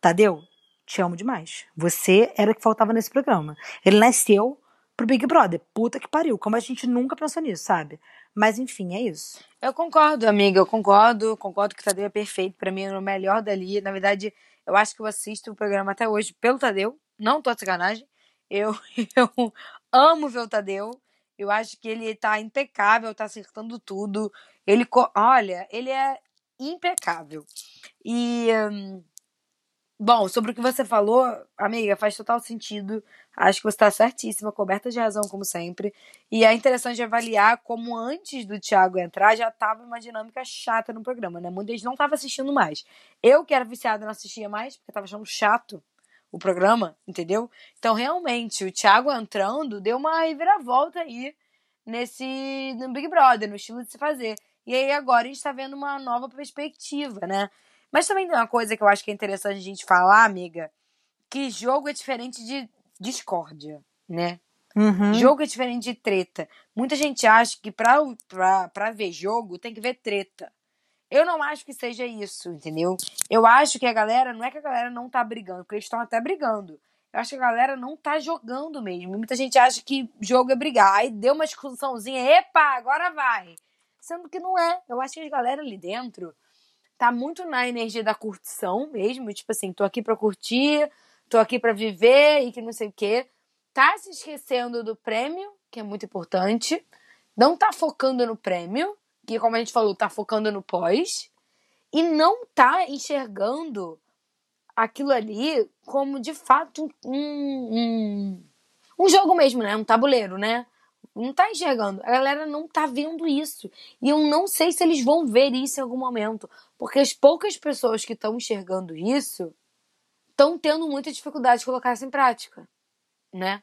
Tadeu, te amo demais. Você era o que faltava nesse programa. Ele nasceu pro Big Brother. Puta que pariu. Como a gente nunca pensou nisso, sabe? Mas enfim, é isso. Eu concordo, amiga. Eu concordo. Concordo que o Tadeu é perfeito. para mim é o melhor dali. Na verdade, eu acho que eu assisto o programa até hoje pelo Tadeu. Não tô de sacanagem. Eu, eu amo ver o Tadeu. Eu acho que ele tá impecável, tá acertando tudo. Ele, olha, ele é impecável. E. Hum, Bom, sobre o que você falou, amiga, faz total sentido. Acho que você está certíssima, coberta de razão, como sempre. E é interessante avaliar como antes do Thiago entrar já estava uma dinâmica chata no programa, né? Muita gente não estava assistindo mais. Eu, que era viciada, não assistia mais, porque estava achando chato o programa, entendeu? Então, realmente, o Thiago entrando deu uma reviravolta aí nesse no Big Brother, no estilo de se fazer. E aí agora a gente está vendo uma nova perspectiva, né? Mas também tem uma coisa que eu acho que é interessante a gente falar, amiga, que jogo é diferente de discórdia, né? Uhum. Jogo é diferente de treta. Muita gente acha que pra, pra, pra ver jogo tem que ver treta. Eu não acho que seja isso, entendeu? Eu acho que a galera, não é que a galera não tá brigando, porque eles estão até brigando. Eu acho que a galera não tá jogando mesmo. Muita gente acha que jogo é brigar. Aí deu uma discussãozinha, epa, agora vai. Sendo que não é. Eu acho que a galera ali dentro tá muito na energia da curtição mesmo, tipo assim, tô aqui pra curtir, tô aqui pra viver e que não sei o quê. Tá se esquecendo do prêmio, que é muito importante. Não tá focando no prêmio, que como a gente falou, tá focando no pós. E não tá enxergando aquilo ali como de fato um, um, um jogo mesmo, né? Um tabuleiro, né? Não tá enxergando. A galera não tá vendo isso. E eu não sei se eles vão ver isso em algum momento. Porque as poucas pessoas que estão enxergando isso estão tendo muita dificuldade de colocar isso em prática. Né?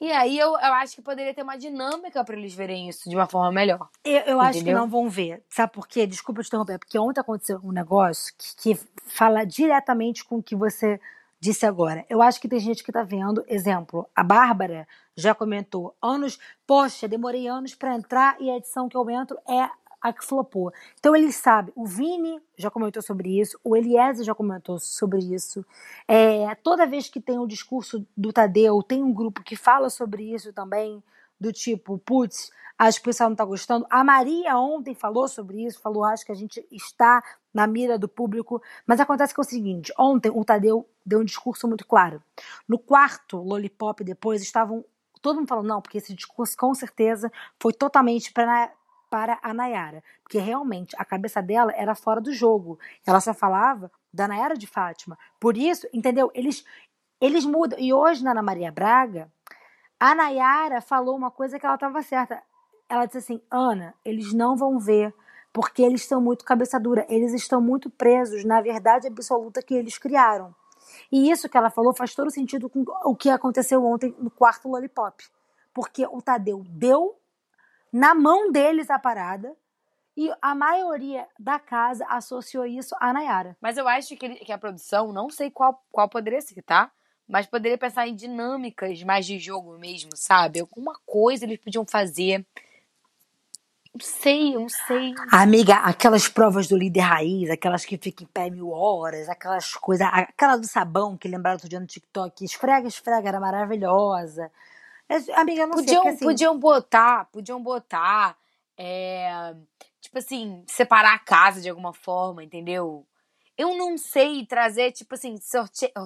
E aí eu, eu acho que poderia ter uma dinâmica para eles verem isso de uma forma melhor. Eu, eu acho que não vão ver. Sabe por quê? Desculpa te interromper. Porque ontem aconteceu um negócio que, que fala diretamente com o que você disse agora. Eu acho que tem gente que tá vendo, exemplo, a Bárbara já comentou, anos, poxa, demorei anos para entrar e a edição que eu entro é a que flopou. Então ele sabe, o Vini já comentou sobre isso, o Eliezer já comentou sobre isso. É, toda vez que tem o discurso do Tadeu, tem um grupo que fala sobre isso também, do tipo, putz, acho que o pessoal não está gostando. A Maria ontem falou sobre isso, falou, acho que a gente está na mira do público. Mas acontece que é o seguinte: ontem o Tadeu deu um discurso muito claro. No quarto Lollipop, depois, estavam. Todo mundo falou, não, porque esse discurso com certeza foi totalmente para para a Nayara, porque realmente a cabeça dela era fora do jogo. Ela só falava da Nayara de Fátima. Por isso, entendeu? Eles eles mudam. E hoje na Ana Maria Braga, a Nayara falou uma coisa que ela estava certa. Ela disse assim: Ana, eles não vão ver porque eles estão muito cabeça dura, eles estão muito presos na verdade absoluta que eles criaram. E isso que ela falou faz todo sentido com o que aconteceu ontem no quarto Lollipop. Porque o Tadeu deu na mão deles a parada e a maioria da casa associou isso a Nayara. Mas eu acho que, ele, que a produção, não sei qual, qual poderia ser, tá? Mas poderia pensar em dinâmicas mais de jogo mesmo, sabe? Alguma coisa eles podiam fazer não sei, não sei. Amiga, aquelas provas do líder raiz, aquelas que ficam em pé mil horas, aquelas coisas. Aquela do sabão que lembraram outro dia no TikTok, esfrega, esfrega, era maravilhosa. Amiga, não podiam, sei. Assim... Podiam botar, podiam botar. É, tipo assim, separar a casa de alguma forma, entendeu? Eu não sei trazer, tipo assim,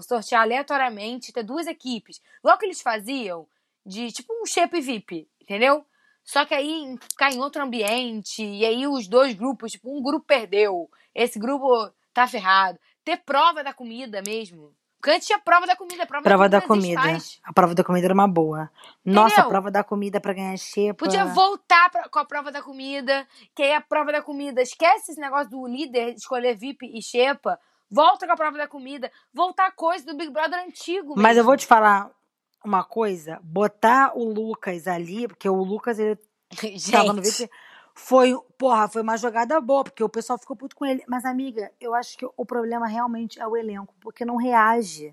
sortear, aleatoriamente, ter duas equipes. Igual que eles faziam de tipo um shape VIP, entendeu? Só que aí ficar em outro ambiente, e aí os dois grupos, tipo, um grupo perdeu, esse grupo tá ferrado. Ter prova da comida mesmo. Porque tinha prova da comida, prova, Prova da da comida. A prova da comida era uma boa. Nossa, a Entendeu? prova da comida pra ganhar xepa. Podia voltar pra- com a prova da comida, que aí a prova da comida, esquece esse negócio do líder escolher VIP e Xepa, volta com a prova da comida, voltar a coisa do Big Brother antigo Mas eu mesmo. vou te falar uma coisa. Botar o Lucas ali, porque o Lucas ele tava no Gente, VIP. Foi, porra, foi uma jogada boa, porque o pessoal ficou puto com ele. Mas, amiga, eu acho que o problema realmente é o elenco, porque não reage.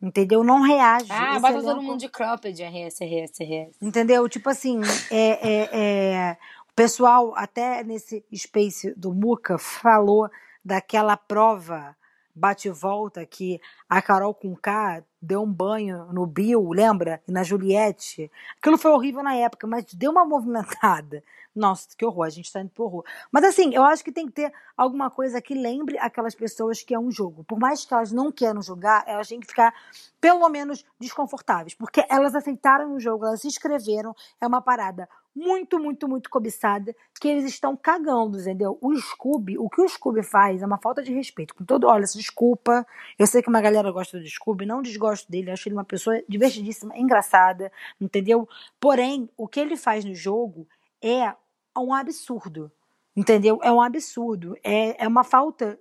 Entendeu? Não reage. ah, bota todo elenco- mundo de cropped, RS, RS, RS. Entendeu? Tipo assim, é, é, é, o pessoal, até nesse space do Muca, falou daquela prova bate e volta que a Carol com K deu um banho no Bill, lembra? E na Juliette. Aquilo foi horrível na época, mas deu uma movimentada. Nossa, que horror, a gente tá indo pro horror. Mas assim, eu acho que tem que ter alguma coisa que lembre aquelas pessoas que é um jogo. Por mais que elas não queiram jogar, elas têm que ficar pelo menos desconfortáveis. Porque elas aceitaram o jogo, elas se inscreveram. É uma parada muito, muito, muito cobiçada que eles estão cagando, entendeu? O Scooby, o que o Scooby faz é uma falta de respeito. Com todo, olha, desculpa. Eu sei que uma galera gosta do Scooby, não desgosto dele, acho ele uma pessoa divertidíssima, engraçada, entendeu? Porém, o que ele faz no jogo é um absurdo, entendeu? É um absurdo. É, é uma falta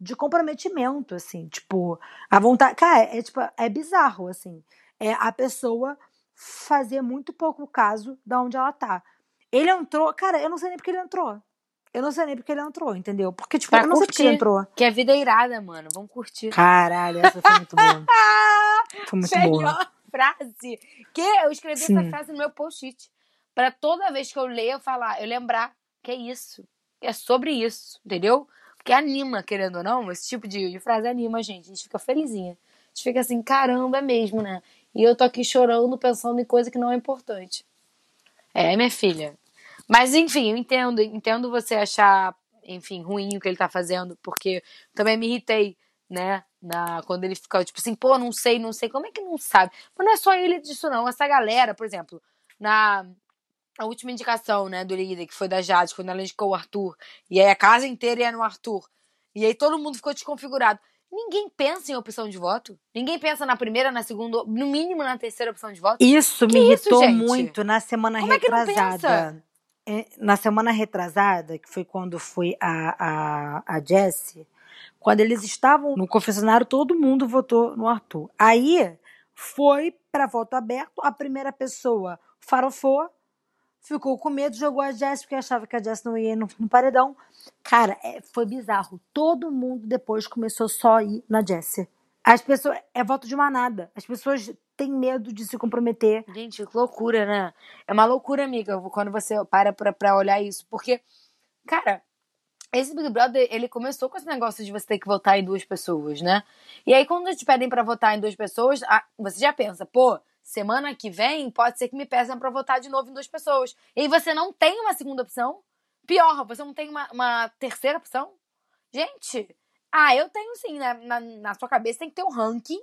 de comprometimento, assim, tipo, a vontade. Cara, é, tipo, é bizarro, assim. É a pessoa fazer muito pouco caso da onde ela tá. Ele entrou, cara, eu não sei nem porque ele entrou. Eu não sei nem porque ele entrou, entendeu? Porque, tipo, Pra eu não sei porque ele curtir. entrou. Que a vida é irada, mano. Vamos curtir. Caralho, essa foi muito boa. Foi muito boa. Melhor frase. Que eu escrevi essa Sim. frase no meu post-it. Pra toda vez que eu ler, eu falar, eu lembrar que é isso. É sobre isso, entendeu? Porque anima, querendo ou não, esse tipo de, de frase anima a gente. A gente fica felizinha. A gente fica assim, caramba, é mesmo, né? E eu tô aqui chorando, pensando em coisa que não é importante. É, minha filha. Mas, enfim, eu entendo. Entendo você achar, enfim, ruim o que ele tá fazendo, porque também me irritei, né? Na, quando ele fica, tipo assim, pô, não sei, não sei. Como é que não sabe? Mas não é só ele disso, não. Essa galera, por exemplo, na a última indicação, né, do líder, que foi da Jade, quando ela indicou o Arthur, e aí a casa inteira ia no Arthur, e aí todo mundo ficou desconfigurado. Ninguém pensa em opção de voto. Ninguém pensa na primeira, na segunda, no mínimo na terceira opção de voto. Isso me Que isso, irritou muito na semana Como é retrasada. É, na semana retrasada, que foi quando foi a, a, a Jessie, quando eles estavam no confessionário, todo mundo votou no Arthur. Aí foi para voto aberto, a primeira pessoa farofou, ficou com medo, jogou a Jessie, porque achava que a Jessie não ia no, no paredão. Cara, é, foi bizarro. Todo mundo depois começou só a ir na Jessie. As pessoas. É voto de manada. As pessoas têm medo de se comprometer. Gente, que loucura, né? É uma loucura, amiga, quando você para pra, pra olhar isso. Porque, cara, esse Big Brother, ele começou com esse negócio de você ter que votar em duas pessoas, né? E aí, quando te pedem pra votar em duas pessoas, você já pensa, pô, semana que vem pode ser que me peçam pra votar de novo em duas pessoas. E aí você não tem uma segunda opção. Pior, você não tem uma, uma terceira opção. Gente, ah, eu tenho sim, né? Na, na sua cabeça tem que ter um ranking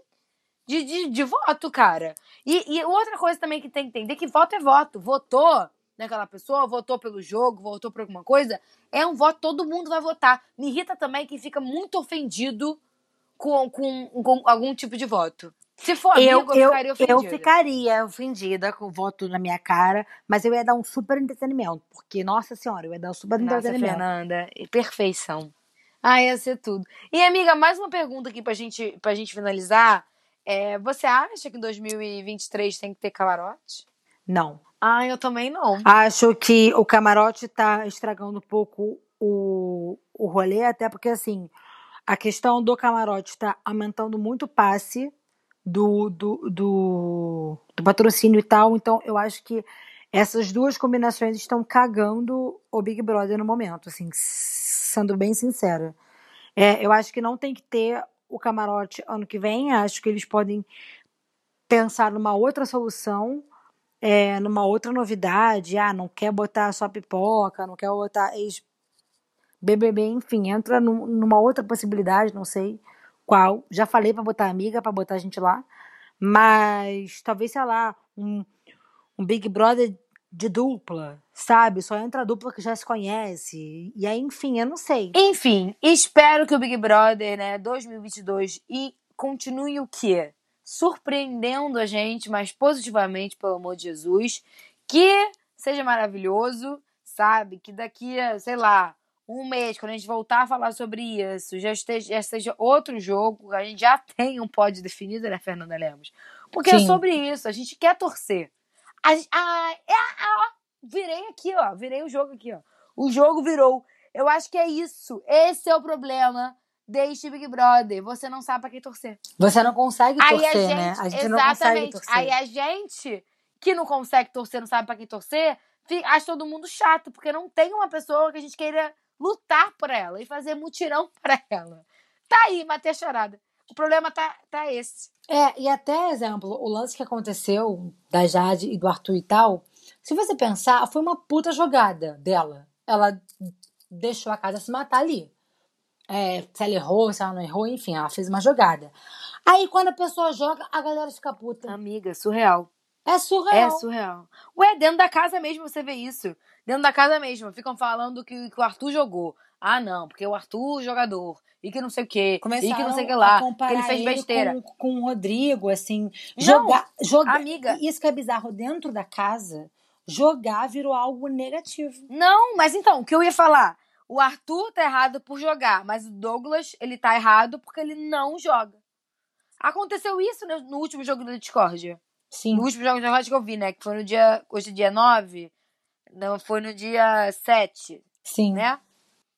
de, de, de voto, cara. E, e outra coisa também que tem que entender que voto é voto. Votou naquela pessoa, votou pelo jogo, votou por alguma coisa, é um voto, todo mundo vai votar. Me irrita também que fica muito ofendido com, com, com algum tipo de voto. Se for amigo, eu, eu, ficaria ofendida. eu ficaria ofendida com o voto na minha cara, mas eu ia dar um super entretenimento. Porque, nossa senhora, eu ia dar um super Nossa, entretenimento. Fernanda, perfeição. Ah, ia ser tudo. E, amiga, mais uma pergunta aqui pra gente, pra gente finalizar. É, você acha que em 2023 tem que ter camarote? Não. Ah, eu também não. Acho que o camarote tá estragando um pouco o, o rolê, até porque, assim, a questão do camarote tá aumentando muito o passe do, do, do, do patrocínio e tal. Então, eu acho que essas duas combinações estão cagando o Big Brother no momento, assim, sendo bem sincera. É, eu acho que não tem que ter o camarote ano que vem. Acho que eles podem pensar numa outra solução, é, numa outra novidade. Ah, não quer botar só pipoca, não quer botar ex-BBB, enfim, entra num- numa outra possibilidade, não sei qual. Já falei pra botar amiga, pra botar a gente lá. Mas talvez, sei lá, um, um Big Brother de dupla, sabe? Só entra a dupla que já se conhece. E aí, enfim, eu não sei. Enfim, espero que o Big Brother, né, 2022 e continue o quê? Surpreendendo a gente, mas positivamente, pelo amor de Jesus. Que seja maravilhoso, sabe? Que daqui a, sei lá, um mês, quando a gente voltar a falar sobre isso, já esteja, já esteja outro jogo, a gente já tem um pódio definido, né, Fernanda Lemos? Porque é Sim. sobre isso, a gente quer torcer. A, ah, é, ó, virei aqui, ó, virei o jogo aqui, ó. O jogo virou. Eu acho que é isso. Esse é o problema deste Big Brother. Você não sabe pra quem torcer. Você não consegue Aí torcer, a gente, né? A gente não consegue exatamente. torcer. Aí a gente que não consegue torcer, não sabe pra quem torcer, acha todo mundo chato, porque não tem uma pessoa que a gente queira lutar por ela e fazer mutirão pra ela. Tá aí, matei a charada. O problema tá, tá esse. É, e até, exemplo, o lance que aconteceu da Jade e do Arthur e tal, se você pensar, foi uma puta jogada dela. Ela deixou a casa se matar ali. É, se ela errou, se ela não errou, enfim, ela fez uma jogada. Aí quando a pessoa joga, a galera fica puta. Amiga, surreal. É surreal. É surreal. Ué, dentro da casa mesmo você vê isso. Dentro da casa mesmo. Ficam falando que, que o Arthur jogou. Ah, não, porque o Arthur jogador. E que não sei o quê. e que não sei o que lá. Que ele fez besteira. Com, com o Rodrigo, assim. Não, jogar, jogar. amiga. Isso que é bizarro. Dentro da casa, jogar virou algo negativo. Não, mas então, o que eu ia falar? O Arthur tá errado por jogar, mas o Douglas, ele tá errado porque ele não joga. Aconteceu isso no, no último jogo da Discord. Sim. No último jogo da Discord que eu vi, né? Que foi no dia. Hoje é dia 9. Não, foi no dia 7, Sim. né?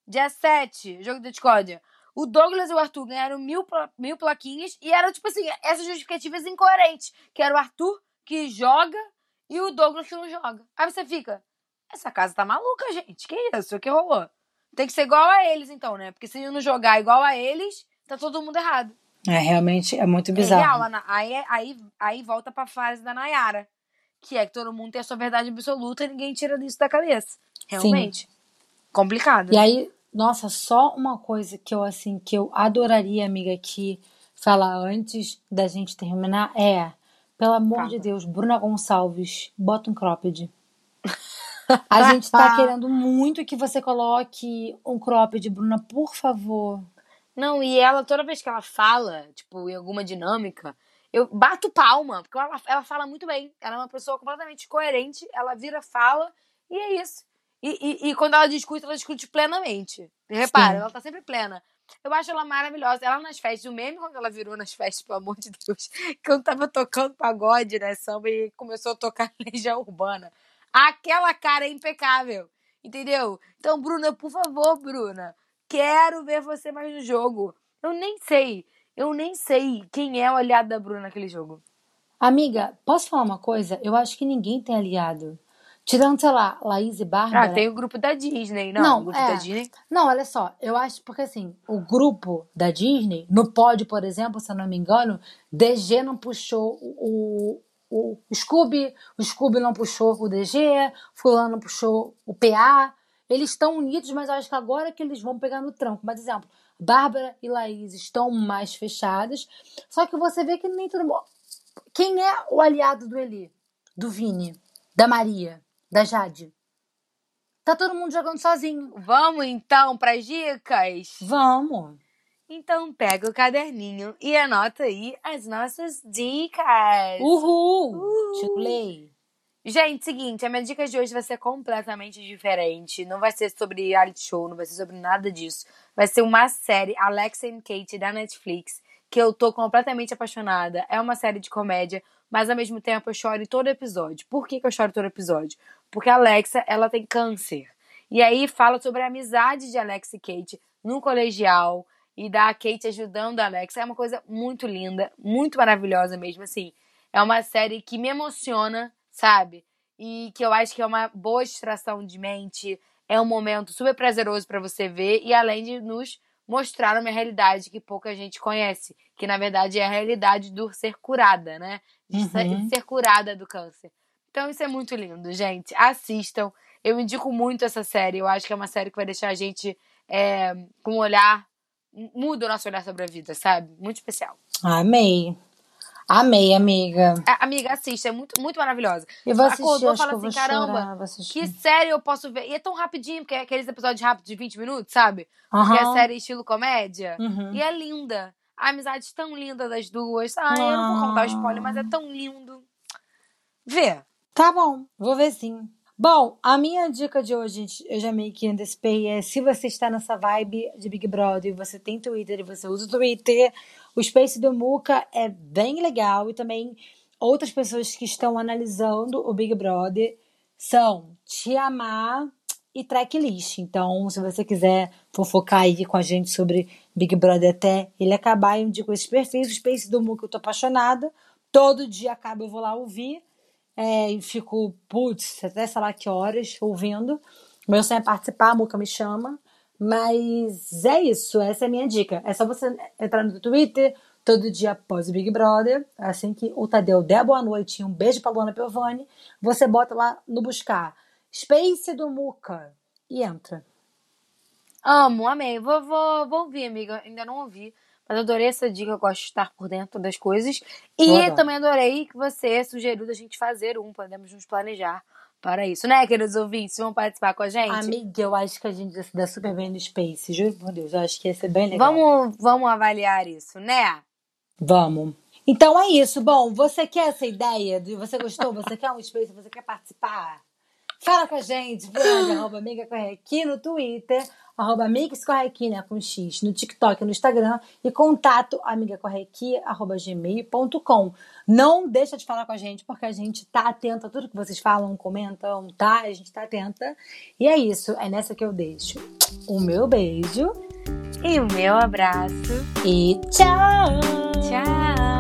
Dia 7, jogo da Discord. O Douglas e o Arthur ganharam mil, mil plaquinhas e eram, tipo assim, essas justificativas incoerentes. Que era o Arthur que joga e o Douglas que não joga. Aí você fica, essa casa tá maluca, gente. Que isso? O que rolou? Tem que ser igual a eles, então, né? Porque se não jogar igual a eles, tá todo mundo errado. É, realmente é muito É bizarro. real. a Na- Aí, aí, aí volta pra fase da Nayara. Que é que todo mundo tem a sua verdade absoluta e ninguém tira isso da cabeça. Realmente. Complicado. E aí, nossa, só uma coisa que eu assim que eu adoraria, amiga, aqui falar antes da gente terminar é, pelo amor Fala. de Deus, Bruna Gonçalves, bota um cropped. A gente tá querendo muito que você coloque um cropped, Bruna, por favor. Não, e ela, toda vez que ela fala, tipo, em alguma dinâmica, eu bato palma, porque ela, ela fala muito bem. Ela é uma pessoa completamente coerente, ela vira, fala, e é isso. E, e, e quando ela discute, ela discute plenamente. Repara, Sim. ela tá sempre plena. Eu acho ela maravilhosa. Ela nas festas, o meme quando ela virou nas festas, pelo amor de Deus, quando tava tocando pagode, né, samba, e começou a tocar Legião Urbana. Aquela cara é impecável, entendeu? Então, Bruna, por favor, Bruna, quero ver você mais no jogo. Eu nem sei, eu nem sei quem é o aliado da Bruna naquele jogo. Amiga, posso falar uma coisa? Eu acho que ninguém tem aliado. Tirando, sei lá, Laís e Bárbara. Ah, tem o grupo da Disney, não? Não, o grupo é. da Disney. Não, olha só, eu acho porque assim, o grupo da Disney, no pódio, por exemplo, se eu não me engano, DG não puxou o, o, o Scooby, o Scooby não puxou o DG, Fulano não puxou o PA. Eles estão unidos, mas eu acho que agora que eles vão pegar no tranco. Mas, exemplo, Bárbara e Laís estão mais fechadas, só que você vê que nem todo mundo. Quem é o aliado do Eli? Do Vini? Da Maria? Da Jade? Tá todo mundo jogando sozinho. Vamos então para as dicas? Vamos. Então pega o caderninho e anota aí as nossas dicas. Uhul! Uhul. Chulei. Gente, seguinte, a minha dica de hoje vai ser completamente diferente. Não vai ser sobre reality show, não vai ser sobre nada disso. Vai ser uma série, Alexa and Kate, da Netflix, que eu tô completamente apaixonada. É uma série de comédia, mas ao mesmo tempo eu choro em todo episódio. Por que, que eu choro em todo episódio? Porque a Alexa, ela tem câncer. E aí fala sobre a amizade de Alexa e Kate no colegial e da Kate ajudando a Alexa. É uma coisa muito linda, muito maravilhosa mesmo, assim. É uma série que me emociona, sabe? E que eu acho que é uma boa distração de mente. É um momento super prazeroso para você ver e além de nos mostrar uma realidade que pouca gente conhece, que na verdade é a realidade do ser curada, né? De, Uhum. ser, curada do câncer. Então isso é muito lindo, gente. Assistam. Eu indico muito essa série. Eu acho que é uma série que vai deixar a gente é, com um olhar. Muda o nosso olhar sobre a vida, sabe? Muito especial. Amei. Amei, amiga. A- Amiga, assiste, é muito, muito maravilhosa. E assistir, Acordou, acho fala assim, caramba, chorar. Que série eu posso ver? E é tão rapidinho, porque é aqueles episódios rápidos de 20 minutos, sabe? Que é série estilo comédia. Uhum. E é linda. A amizade tão linda das duas. Ai, eu não vou contar o spoiler, mas é tão lindo. Vê. Tá bom, vou ver sim. Bom, a minha dica de hoje, gente, eu já meio que antecipei, é se você está nessa vibe de Big Brother e você tem Twitter e você usa o Twitter, o Space do Muca é bem legal e também outras pessoas que estão analisando o Big Brother são Tiamar e Tracklist. Então, se você quiser fofocar aí com a gente sobre Big Brother até ele acabar, eu indico esses perfis. O Space do Muca eu tô apaixonada. Todo dia acaba, eu vou lá ouvir. É, e fico, putz, até sei lá que horas ouvindo. Meu sonho é participar, a Muca me chama. Mas é isso, essa é a minha dica. É só você entrar no Twitter todo dia após o Big Brother. Assim que o Tadeu der boa noite e um beijo pra Luana Piovani, você bota lá no buscar Space do Muca e entra. Amo, amei. Vou, vou, vou ouvir, amiga. Ainda não ouvi. Mas adorei essa dica, eu gosto de estar por dentro das coisas. E também adorei que você sugeriu da gente fazer um. Podemos nos planejar para isso, né, queridos ouvintes? Vão participar com a gente? Amiga, eu acho que a gente ia se dar super bem no Space, juro por Deus. Eu acho que ia ser bem legal. Vamos, vamos avaliar isso, né? Vamos. Então é isso. Bom, você quer essa ideia? De, você gostou? Você quer um Space? Você quer participar? Fala com a gente, blog, arroba Amiga Correqui no Twitter, arroba Amiga Correqui, né, com X, no TikTok e no Instagram, e contato amigacorrequi, arroba gmail.com. Não deixa de falar com a gente, porque a gente tá atenta a tudo que vocês falam, comentam, tá? A gente tá atenta. E é isso, é nessa que eu deixo o meu beijo E o meu abraço. e tchau! Tchau!